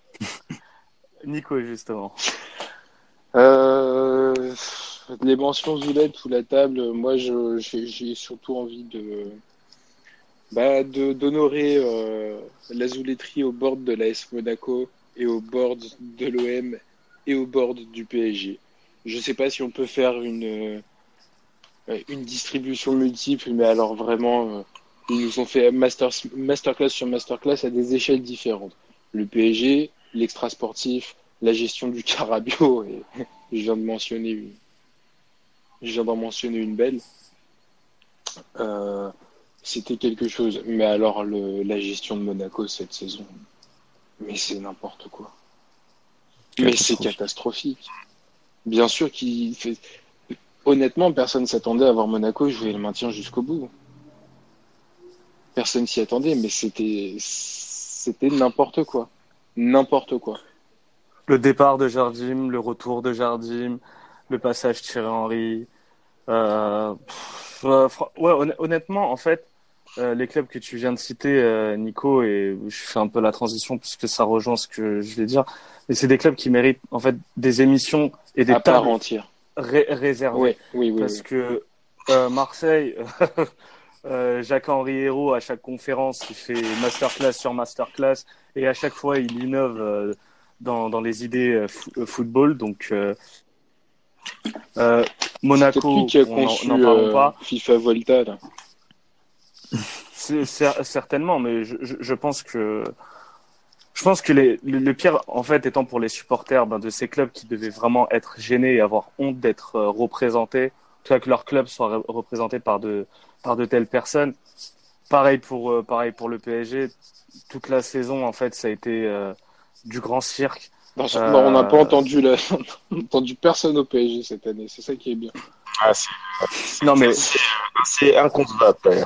E: Nico, justement.
G: Euh, les mentions Zoulette sous la table, moi j'ai, surtout envie de, bah, de, d'honorer euh, la Zouletterie au bord de l'AS Monaco et au bord de l'OM et au bord du PSG. Je sais pas si on peut faire une, euh, une distribution multiple, mais alors vraiment, euh, ils nous ont fait master, masterclass sur masterclass à des échelles différentes. Le PSG, l'extra sportif, la gestion du carabio, et je viens de mentionner une, je viens d'en mentionner une belle. Euh, c'était quelque chose. Mais alors, le, la gestion de Monaco cette saison, mais c'est n'importe quoi. Mais c'est
I: Catastrophique.
G: catastrophique. Bien sûr qu'il fait. Honnêtement, personne s'attendait à voir Monaco jouer le maintien jusqu'au bout. Personne s'y attendait, mais c'était c'était n'importe quoi. N'importe quoi.
E: Le départ de Jardim, le retour de Jardim, le passage Thierry Henry. Euh, pff, euh, ouais, honn- honnêtement, en fait, euh, les clubs que tu viens de citer, Nico, et je fais un peu la transition puisque ça rejoint ce que je vais dire, mais c'est des clubs qui méritent en fait des émissions et des
G: à part
E: tables
G: entière.
E: Ré- réservées.
G: Oui, oui, oui.
E: parce que euh, Marseille, Euh, Jacques-Henri Hérault, à chaque conférence, il fait masterclass sur masterclass et à chaque fois, il innove euh, dans, dans les idées fo- football. Donc, Monaco, on n'en-
G: euh,
E: pas?
G: FIFA Volta. Là?
E: Certainement, mais je, je, je pense que je pense que les, le, le pire, en fait, étant pour les supporters ben, de ces clubs qui devaient vraiment être gênés et avoir honte d'être euh, représentés, en tout cas que leur club soit re- représenté par de par de telles personnes. Pareil pour euh, pareil pour le PSG. Toute la saison, en fait, ça a été euh, du grand cirque.
G: Non, c'est-
E: Euh,
G: non, on n'a pas entendu, la... on n'a entendu personne au PSG cette année. C'est ça qui est bien.
K: Ah, c'est
E: Non mais
K: c'est- c'est inconcevable.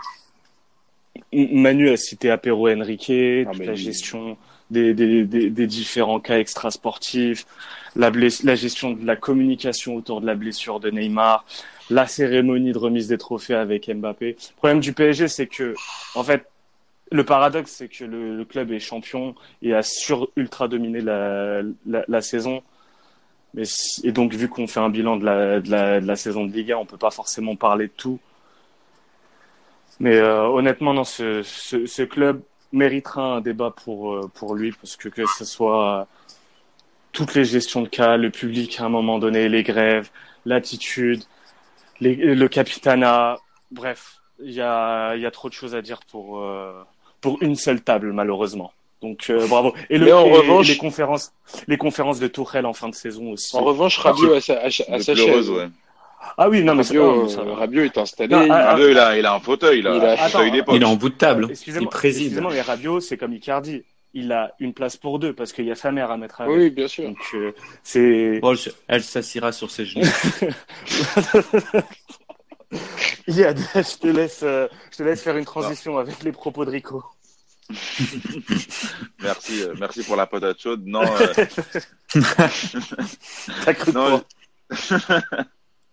E: Manu a cité Apéro Henrique,
G: Ah,
E: toute
G: mais
E: la gestion des, des, des, des différents cas extrasportifs, la, gestion de la communication autour de la blessure de Neymar, la cérémonie de remise des trophées avec Mbappé. Le problème du PSG, c'est que, en fait, le paradoxe, c'est que le, le club est champion et a sur ultra dominé la, la, la saison. Mais, et donc, vu qu'on fait un bilan de la, de, la, de la saison de Ligue 1, on peut pas forcément parler de tout. Mais euh, honnêtement, non, ce, ce, ce club méritera un débat pour, euh, pour lui, parce que que ce soit toutes les gestions de cas, le public à un moment donné, les grèves, l'attitude, les, le capitanat, bref, il y a, il y a trop de choses à dire pour, euh, pour une seule table, malheureusement. Donc euh, bravo. Et, le,
G: en
E: et-
G: revanche-
E: et les conférences, les conférences de Tourelle en fin de saison aussi.
G: En revanche, Rabiot à sa, à sa, à sa chaise.
F: ouais.
E: Ah oui, non mais c'est
G: Rabiot,
E: ça-
G: euh, Rabiot est installé.
E: Non, ah,
F: Rabiot, il a, il a un fauteuil, là.
G: Il a-
F: un fauteuil
E: Attends,
F: d'époque.
I: Il est en bout de table. Il
E: Excusez-moi,
I: préside.
E: excusez-moi, mais Rabiot, c'est comme Icardi. Il a une place pour deux parce qu'il y a sa mère à mettre avec.
G: Oui, bien sûr.
E: Donc, euh, c'est.
I: Bon, elle- s'assira sur ses genoux.
E: Iliad, je te laisse, euh, je te laisse faire une transition avec les propos de Rico.
F: Merci, euh, merci pour la patate chaude. Non, euh,
E: T'as cru
F: non,
E: quoi?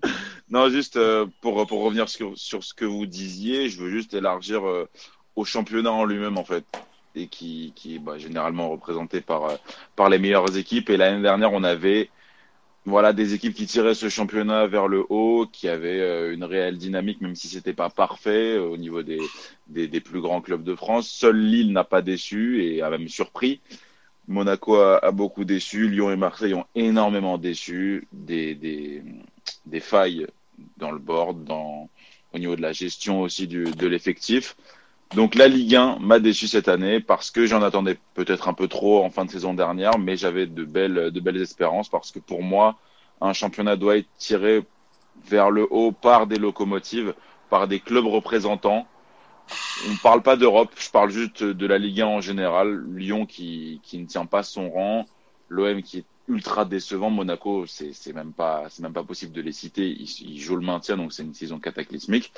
F: non, juste euh, pour, pour revenir sur, sur ce que vous disiez, je veux juste élargir euh, au championnat en lui-même, en fait, et qui, qui est bah, généralement représenté par, euh, par les meilleures équipes. Et l'année dernière, on avait voilà, des équipes qui tiraient ce championnat vers le haut, qui avaient une réelle dynamique, même si c'était pas parfait au niveau des, des, des plus grands clubs de France. Seul Lille n'a pas déçu et a même surpris. Monaco a, beaucoup déçu, Lyon et Marseille ont énormément déçu, des, des failles dans le board, au niveau de la gestion aussi de l'effectif. Donc la Ligue 1 m'a déçu cette année parce que j'en attendais peut-être un peu trop en fin de saison dernière, mais j'avais de belles, de belles espérances parce que pour moi, un championnat doit être tiré vers le haut par des locomotives, par des clubs représentants. On ne parle pas d'Europe, je parle juste de la Ligue 1 en général. Lyon qui, qui ne tient pas son rang, l'OM qui est ultra décevant, Monaco, c'est même pas c'est même pas possible de les citer. Ils, jouent le maintien, donc c'est une saison cataclysmique.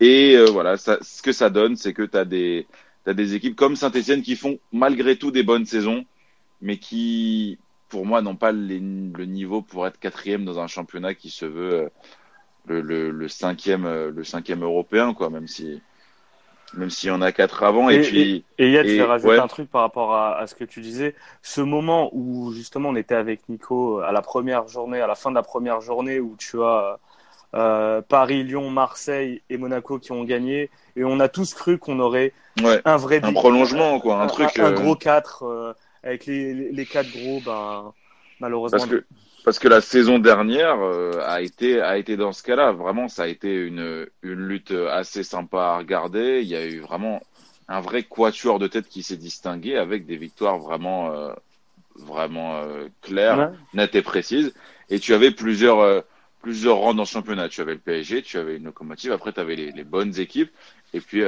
F: Et euh, voilà, ça, ce que ça donne, c'est que tu as des t'as des équipes comme Saint-Etienne qui font malgré tout des bonnes saisons, mais qui, pour moi, n'ont pas le niveau pour être quatrième dans un championnat qui se veut euh, le, le, le cinquième euh, le cinquième européen, quoi, même si même s'il y en a quatre avant. Et,
E: Et-
F: puis
E: Et Yad, je
F: et-
E: vais rajouter
F: ouais.
E: un truc par rapport à, à ce que tu disais. Ce moment où justement on était avec Nico à la première journée, à la fin de la première journée, où tu as euh, Paris, Lyon, Marseille et Monaco qui ont gagné, et on a tous cru qu'on aurait
F: ouais,
E: un vrai
F: un prolongement, quoi, un, truc.
E: un,
F: euh,
E: gros 4 euh, avec les, les, les quatre gros, ben malheureusement.
F: Parce que, parce que la saison dernière euh, a été a été dans ce cas-là. Vraiment, ça a été une une lutte assez sympa à regarder. Il y a eu vraiment un vrai quatuor de tête qui s'est distingué avec des victoires vraiment euh, vraiment euh, claires,
E: Ouais.
F: nettes et précises. Et tu avais plusieurs euh, plusieurs rangs dans ce championnat. Tu avais le PSG, tu avais une locomotive. Après, tu avais les, les bonnes équipes et puis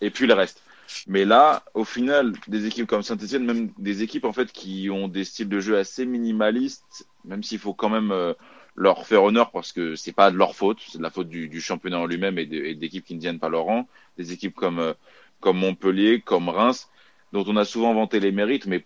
F: et puis le reste. Mais là, au final, des équipes comme Saint-Etienne, même des équipes en fait qui ont des styles de jeu assez minimalistes, même s'il faut quand même euh, leur faire honneur parce que c'est pas de leur faute, c'est de la faute du, du championnat en lui-même et d'équipes qui ne tiennent pas leur rang. Des équipes comme euh, comme Montpellier, comme Reims, dont on a souvent vanté les mérites, mais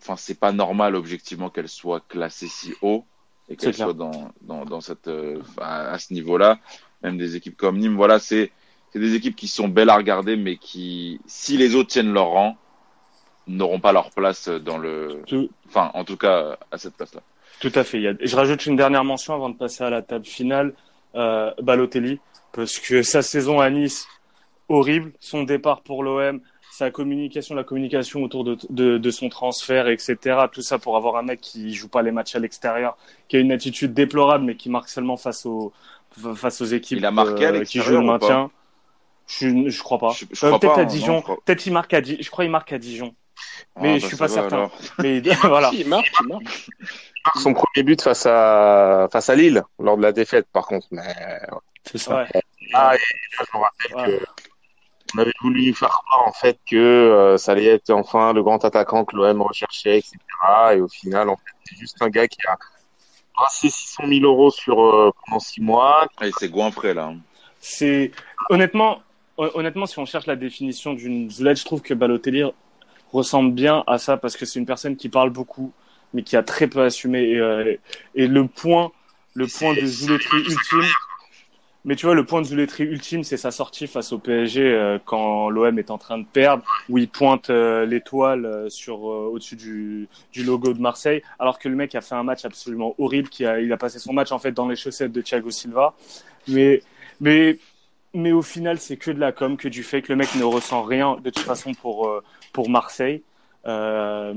F: enfin c'est pas normal objectivement qu'elles soient classées si haut et qu'elles soient dans dans, dans cette euh, à, à ce niveau-là. Même des équipes comme Nîmes, voilà, c'est c'est des équipes qui sont belles à regarder, mais qui, si les autres tiennent leur rang, n'auront pas leur place dans le,
E: Tout,
F: enfin, en tout cas, à cette place-là.
E: tout à fait, je rajoute une dernière mention avant de passer à la table finale. Euh, Balotelli, parce que sa saison à Nice, horrible. Son départ pour l'OM, sa communication, la communication autour de, de, de, son transfert, etc. Tout ça pour avoir un mec qui joue pas les matchs à l'extérieur, qui a une attitude déplorable, mais qui marque seulement face aux, face aux équipes
F: Il a marqué à
E: euh, qui jouent le maintien. Je, je crois pas.
F: Je- je
E: Euh,
F: crois
E: peut-être
F: pas,
E: à
F: hein,
E: Dijon.
F: non, je crois-
E: Peut-être il marque à Di- Je crois il marque à Dijon.
F: Ah,
E: Mais
F: bah,
E: je suis pas certain.
F: alors.
E: Mais voilà.
G: Il marque, il marque.
K: Son premier but face à face à Lille lors de la défaite, par contre. Mais
I: C'est ça.
E: Ouais.
K: ah, et là, je me rappelle
E: Ouais.
K: que on avait voulu faire croire en fait que euh, ça allait être enfin le grand attaquant que l'OM recherchait, etc. Et au final, en fait, c'est juste un gars qui a brassé 600 000 euros sur euh, pendant six mois.
F: Ah, il s'est goinfré là.
E: C'est honnêtement, hon- honnêtement, si on cherche la définition d'une Zoulette, je trouve que Balotelli ressemble bien à ça parce que c'est une personne qui parle beaucoup, mais qui a très peu assumé. Et, euh, le point, le point de Zouletterie ultime. Mais tu vois, le point de Zouletterie ultime, c'est sa sortie face au PSG euh, quand l'OM est en train de perdre, où il pointe euh, l'étoile sur au-dessus du, du logo de Marseille, alors que le mec a fait un match absolument horrible, qui a, il a passé son match en fait dans les chaussettes de Thiago Silva. Mais mais mais au final, c'est que de la com, que du fait que le mec ne ressent rien de toute façon pour euh, pour Marseille. Euh,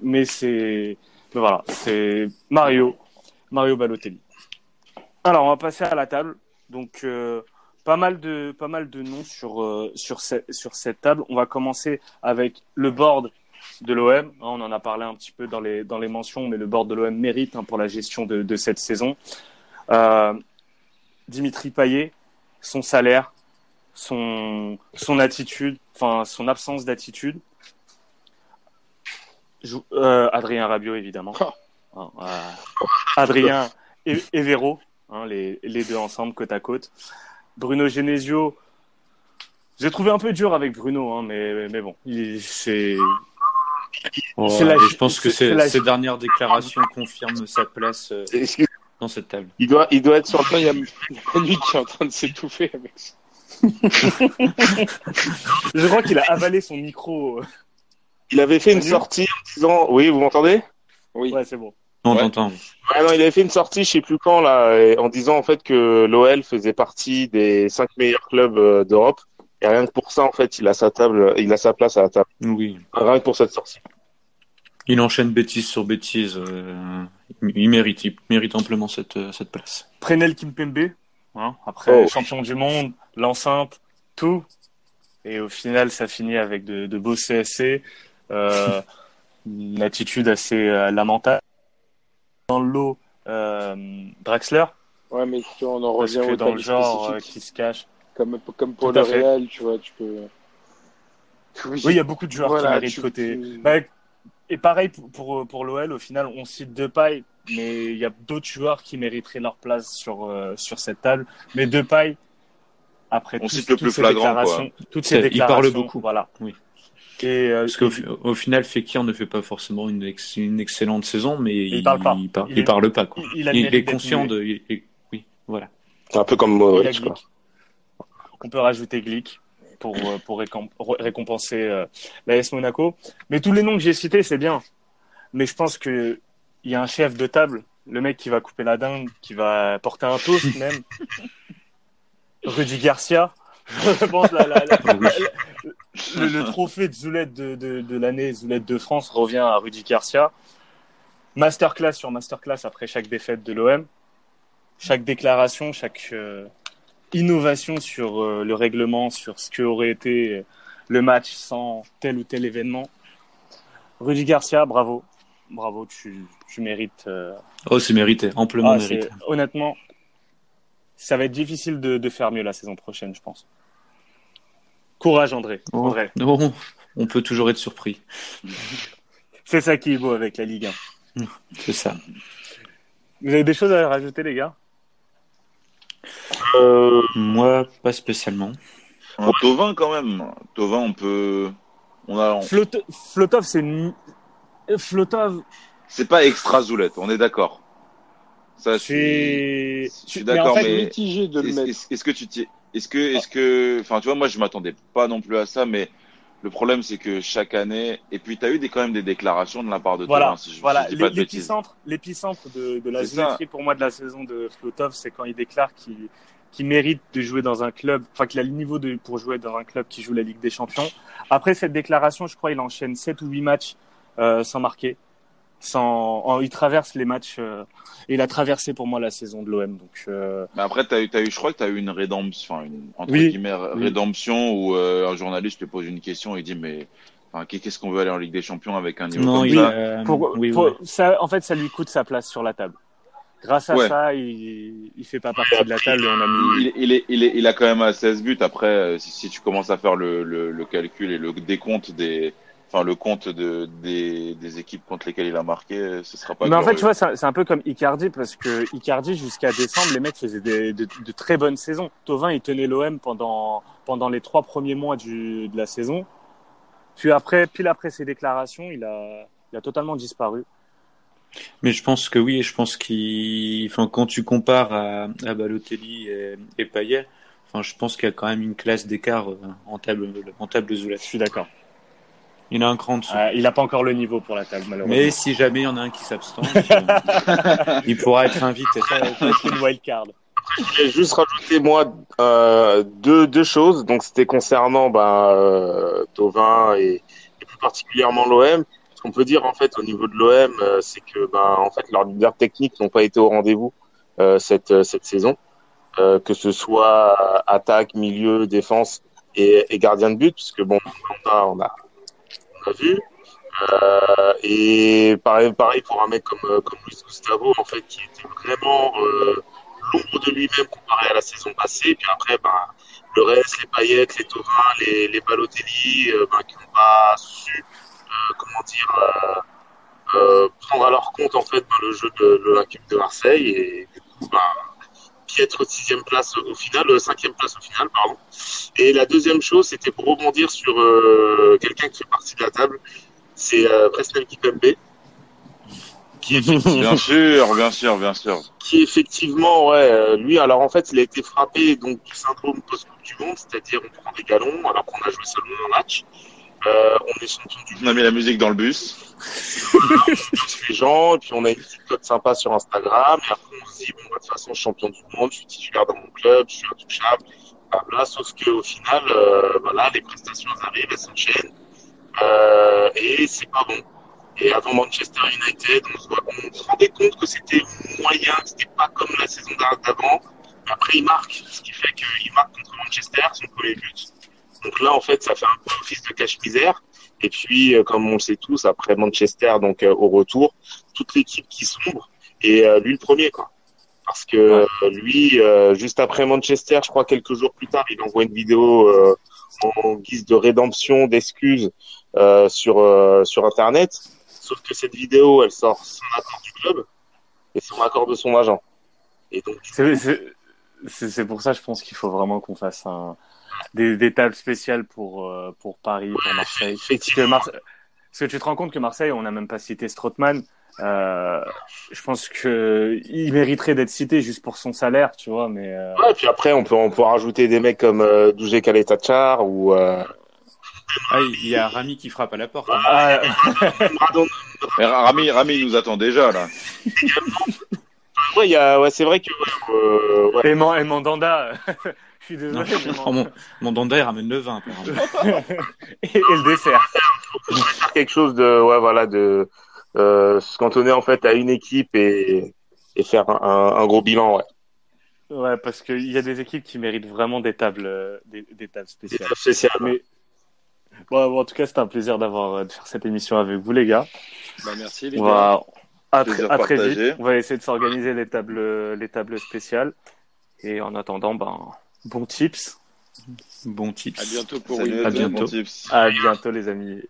E: mais c'est voilà, c'est Mario Mario Balotelli. Alors, on va passer à la table. Donc euh, pas mal de pas mal de noms sur sur cette sur cette table. On va commencer avec le board de l'OM. Hein, On en a parlé un petit peu dans les dans les mentions, mais le board de l'OM mérite hein, pour la gestion de, de cette saison. Dimitri Payet, son salaire, son son attitude, enfin son absence d'attitude. Euh, Adrien Rabiot évidemment. Hein, euh, Adrien et, et Véro, hein, les, les deux ensemble côte à côte. Bruno Genesio, j'ai trouvé un peu dur avec Bruno, hein, mais, mais bon, il- c'est
I: je pense que ces, dernières déclarations confirment sa place euh, dans cette table.
K: Il doit, il doit être sur
G: Enfin, il y a Manu qui est en train de s'étouffer avec ça.
E: Je crois qu'il a avalé son micro.
K: Il avait fait une sortie en disant, oui, vous m'entendez?
G: Oui.
E: Ouais, c'est bon.
I: On
F: Ouais.
I: t'entend.
K: Ouais, non, il avait fait une sortie, je sais plus quand là, en disant en fait que l'OL faisait partie des cinq meilleurs clubs euh, d'Europe. Et rien que pour ça, en fait, il a sa table, il a sa place à la table.
I: Oui.
K: Rien que pour cette sortie.
I: Il enchaîne bêtise sur bêtise. euh, il mérite, il mérite amplement cette, euh, cette place.
E: Prenel Kimpembe, hein, après
K: Oh.
E: champion du monde, l'enceinte, tout. Et au final, ça finit avec de, de beaux CSC, euh, une attitude assez euh, lamentable. Dans le lot, euh, Draxler,
G: Ouais, mais tu vois, on en
E: parce
G: revient
E: que
G: au
E: dans le genre euh, qui se cache.
G: Comme, comme pour
E: Tout
G: le. Real, tu vois, tu peux.
E: Oui, il y a beaucoup de joueurs
G: Voilà,
E: qui méritent
G: tu-
E: côté.
G: tu-
E: Bah, et pareil pour, pour, pour l'OL, au final, on cite Depay, mais il y a d'autres joueurs qui mériteraient leur place sur, euh, sur cette table. Mais Depay, après
F: On
E: tous-
F: cite le
E: toutes
F: plus
E: ces
F: flagrant,
E: déclarations, toutes ces
I: Il
E: déclarations,
I: parle beaucoup.
E: Voilà.
I: Oui.
E: Et, euh,
I: Parce qu'au fi- au final, Fekir ne fait pas forcément une, ex- une excellente saison, mais il,
E: parle pas.
I: Il, par-
E: Il
I: il parle pas. Quoi.
E: il- il
I: Il, est conscient de. il- il- oui, voilà.
K: C'est un peu comme
E: il
K: Modric, quoi.
E: On peut rajouter Glick pour, euh, pour récompenser euh, l'AS Monaco. Mais tous les noms que j'ai cités, c'est bien. Mais je pense que il y a un chef de table, le mec qui va couper la dinde, qui va porter un toast même. Rudy Garcia. Je pense la, la- la-
I: Oui.
E: le, le trophée de Zoulette de, de, de l'année, Zoulette de France, revient à Rudy Garcia. Masterclass sur masterclass après chaque défaite de l'OM. Chaque déclaration, chaque euh, innovation sur euh, le règlement, sur ce que aurait été euh, le match sans tel ou tel événement. Rudy Garcia, bravo. Bravo, tu, tu mérites. euh,
I: Oh, c'est mérité, amplement
E: ah,
I: mérité.
E: honnêtement, ça va être difficile de, de faire mieux la saison prochaine, je pense. Courage, André.
I: Oh,
E: André.
I: non, on peut toujours être surpris.
E: C'est ça qui est beau avec la Ligue 1.
I: C'est ça.
E: Vous avez des choses à rajouter, les gars?
K: Euh,
I: Moi, pas spécialement.
F: Un Tovin quand même. Tovin, on peut. On a.
E: Flot- Flotov, c'est une. Flotov,
F: C'est pas extra Zoulette, on est d'accord. Ça, je suis.
E: c'est.
F: Je suis
E: mais en
F: d'accord,
E: fait,
F: mais
G: mitigé de le
F: est-ce
G: mettre.
F: est-ce- est-ce que tu t'y- est-ce que est-ce que enfin tu vois moi je m'attendais pas non plus à ça mais le problème c'est que chaque année et puis tu as eu des quand même des déclarations de la part de
E: Voilà,
F: si je,
E: voilà.
F: si
E: l'épicentre, l'épicentre de, de la zouletterie pour moi de la saison de Flotov, c'est quand il déclare qu'il qui mérite de jouer dans un club, enfin qu'il a le niveau de, pour jouer dans un club qui joue la Ligue des Champions. Après cette déclaration, je crois il enchaîne 7 ou 8 matchs euh, sans marquer. Sans, en- il traverse les matchs. euh, il a traversé pour moi la saison de l'OM. Donc euh,
F: Mais après, t'as eu, t'as eu, je crois que tu as eu une rédemption, enfin, une, entre
E: Oui.
F: guillemets,
E: Oui.
F: rédemption où euh, un journaliste lui pose une question et il dit, mais enfin, qu'est-ce qu'on veut aller en Ligue des Champions avec un niveau
I: Non,
F: comme
I: il
F: ça
I: a-
E: pour,
I: oui,
E: pour-
I: oui.
E: ça, en fait, ça lui coûte sa place sur la table. Grâce à
F: Ouais.
E: ça, il, il fait pas partie de la table et on a mis.
F: il, il est, il, est, il a quand même à 16 buts. Après, si, si tu commences à faire le, le, le calcul et le décompte des, enfin le compte de, des, des équipes contre lesquelles il a marqué, ce sera pas.
E: Mais en fait, tu vois, c'est un peu comme Icardi parce que Icardi jusqu'à décembre, les mecs faisaient des, de, de très bonnes saisons. Tovin, il tenait l'OM pendant pendant les trois premiers mois du, de la saison. Puis après, pile après ses déclarations, il a il a totalement disparu.
I: Mais je pense que oui, et je pense qu'il, enfin, quand tu compares à, à Balotelli et, et Payet, enfin, je pense qu'il y a quand même une classe d'écart euh, en table, en table Zoula.
E: Je suis d'accord.
I: Il a un cran dessous.
E: Euh, il n'a pas encore le niveau pour la table, malheureusement.
I: Mais si jamais il y en a un qui s'abstente, il pourra être invité.
E: ça va être une wild card.
H: Je voulais juste rajouter moi euh, deux, deux choses. Donc c'était concernant bah, euh, Tovin et, et plus particulièrement l'OM. Ce qu'on peut dire en fait au niveau de l'OM, euh, c'est que bah, en fait leurs leaders techniques n'ont pas été au rendez-vous euh, cette cette saison, euh, que ce soit attaque, milieu, défense et, et gardien de but, puisque bon on a on a, on a vu. Et pareil, pour un mec comme, euh, comme Luis Gustavo, en fait, qui était vraiment euh, l'ombre de lui-même comparé à la saison passée. Puis après, ben, le reste, les paillettes, les Tauvin, les, les Balotelli, euh, ben, qui n'ont pas su, comment dire, prendre à leur compte, en fait, ben, le jeu de, de l'Olympique de Marseille. Et du coup, ben, piètre sixième place au final, euh, cinquième place au final, pardon. Et la deuxième chose, c'était pour rebondir sur euh, quelqu'un qui fait partie de la table, c'est euh, Presnel Kipembe, qui effectivement,
F: Bien sûr, bien sûr, bien sûr.
H: qui effectivement, ouais, euh, lui, alors en fait, il a été frappé donc du syndrome post-coupe du monde, c'est-à-dire on prend des galons alors qu'on a joué seulement un match. Euh, on est champion du
F: On a mis la musique dans le bus.
H: les gens, et puis on a une petite cote sympa sur Instagram, et après on se dit, bon, bah, de toute façon, champion du monde, je suis titulaire dans mon club, je suis intouchable, sauf qu'au final, euh, voilà, les prestations elles arrivent, elles s'enchaînent, euh, et c'est pas bon. Et avant Manchester United, on se, voit- on se rendait compte que c'était moyen, que c'était pas comme la saison d'avant, mais après il marque, ce qui fait qu'il marque contre Manchester, son premier but. Donc là, en fait, ça fait un peu office de cache-misère. Et puis, euh, comme on le sait tous, après Manchester, donc euh, au retour, toute l'équipe qui sombre et euh, lui le premier, quoi. Parce que lui, euh, juste après Manchester, je crois quelques jours plus tard, il envoie une vidéo euh, en guise de rédemption, d'excuses euh, sur euh, sur Internet. Sauf que cette vidéo, elle sort sans accord du club et sans accord de son agent. Et donc,
E: c'est pour ça, je pense qu'il faut vraiment qu'on fasse un, des, des tables spéciales pour, euh, pour Paris, pour Marseille. Parce que, Marse- parce que tu te rends compte que Marseille, on n'a même pas cité Strootman. Euh, je pense que il mériterait d'être cité juste pour son salaire, tu vois, mais euh,
H: ouais, puis après, on peut on peut rajouter des mecs comme euh, Doujé Kaletachar ou euh,
I: Ah, il y a Rami qui frappe à la porte. hein.
E: ah,
F: Rami, Rami nous attend déjà là.
H: Ouais, il y a, ouais, c'est vrai que ouais, euh, ouais.
E: et, Man- et Mandanda. je suis
I: Non,
E: désolé. mais
I: mon, mon Danda, il ramène le vin, apparemment.
E: et, et le dessert.
H: faire quelque chose de ouais voilà de euh, se cantonner en fait à une équipe et, et faire un, un gros bilan ouais.
E: Ouais, parce qu'il y a des équipes qui méritent vraiment des tables, euh, des, des tables spéciales. Mais bon, bon, en tout cas, c'était un plaisir d'avoir euh, de faire cette émission avec vous, les gars.
G: Bah, merci les gars.
E: va à, très- à vite. On va essayer de s'organiser les tables, les tables spéciales. Et en attendant, ben, bon tips.
I: Bon tips.
G: À bientôt pour
F: Salut
G: une
I: à bientôt.
F: bon tips.
E: À bientôt, les amis.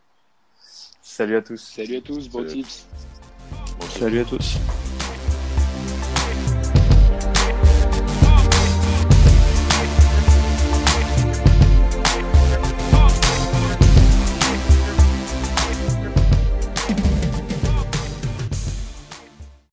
E: Salut à tous.
G: Salut à tous, bon
F: Salut.
G: tips.
I: Salut à tous.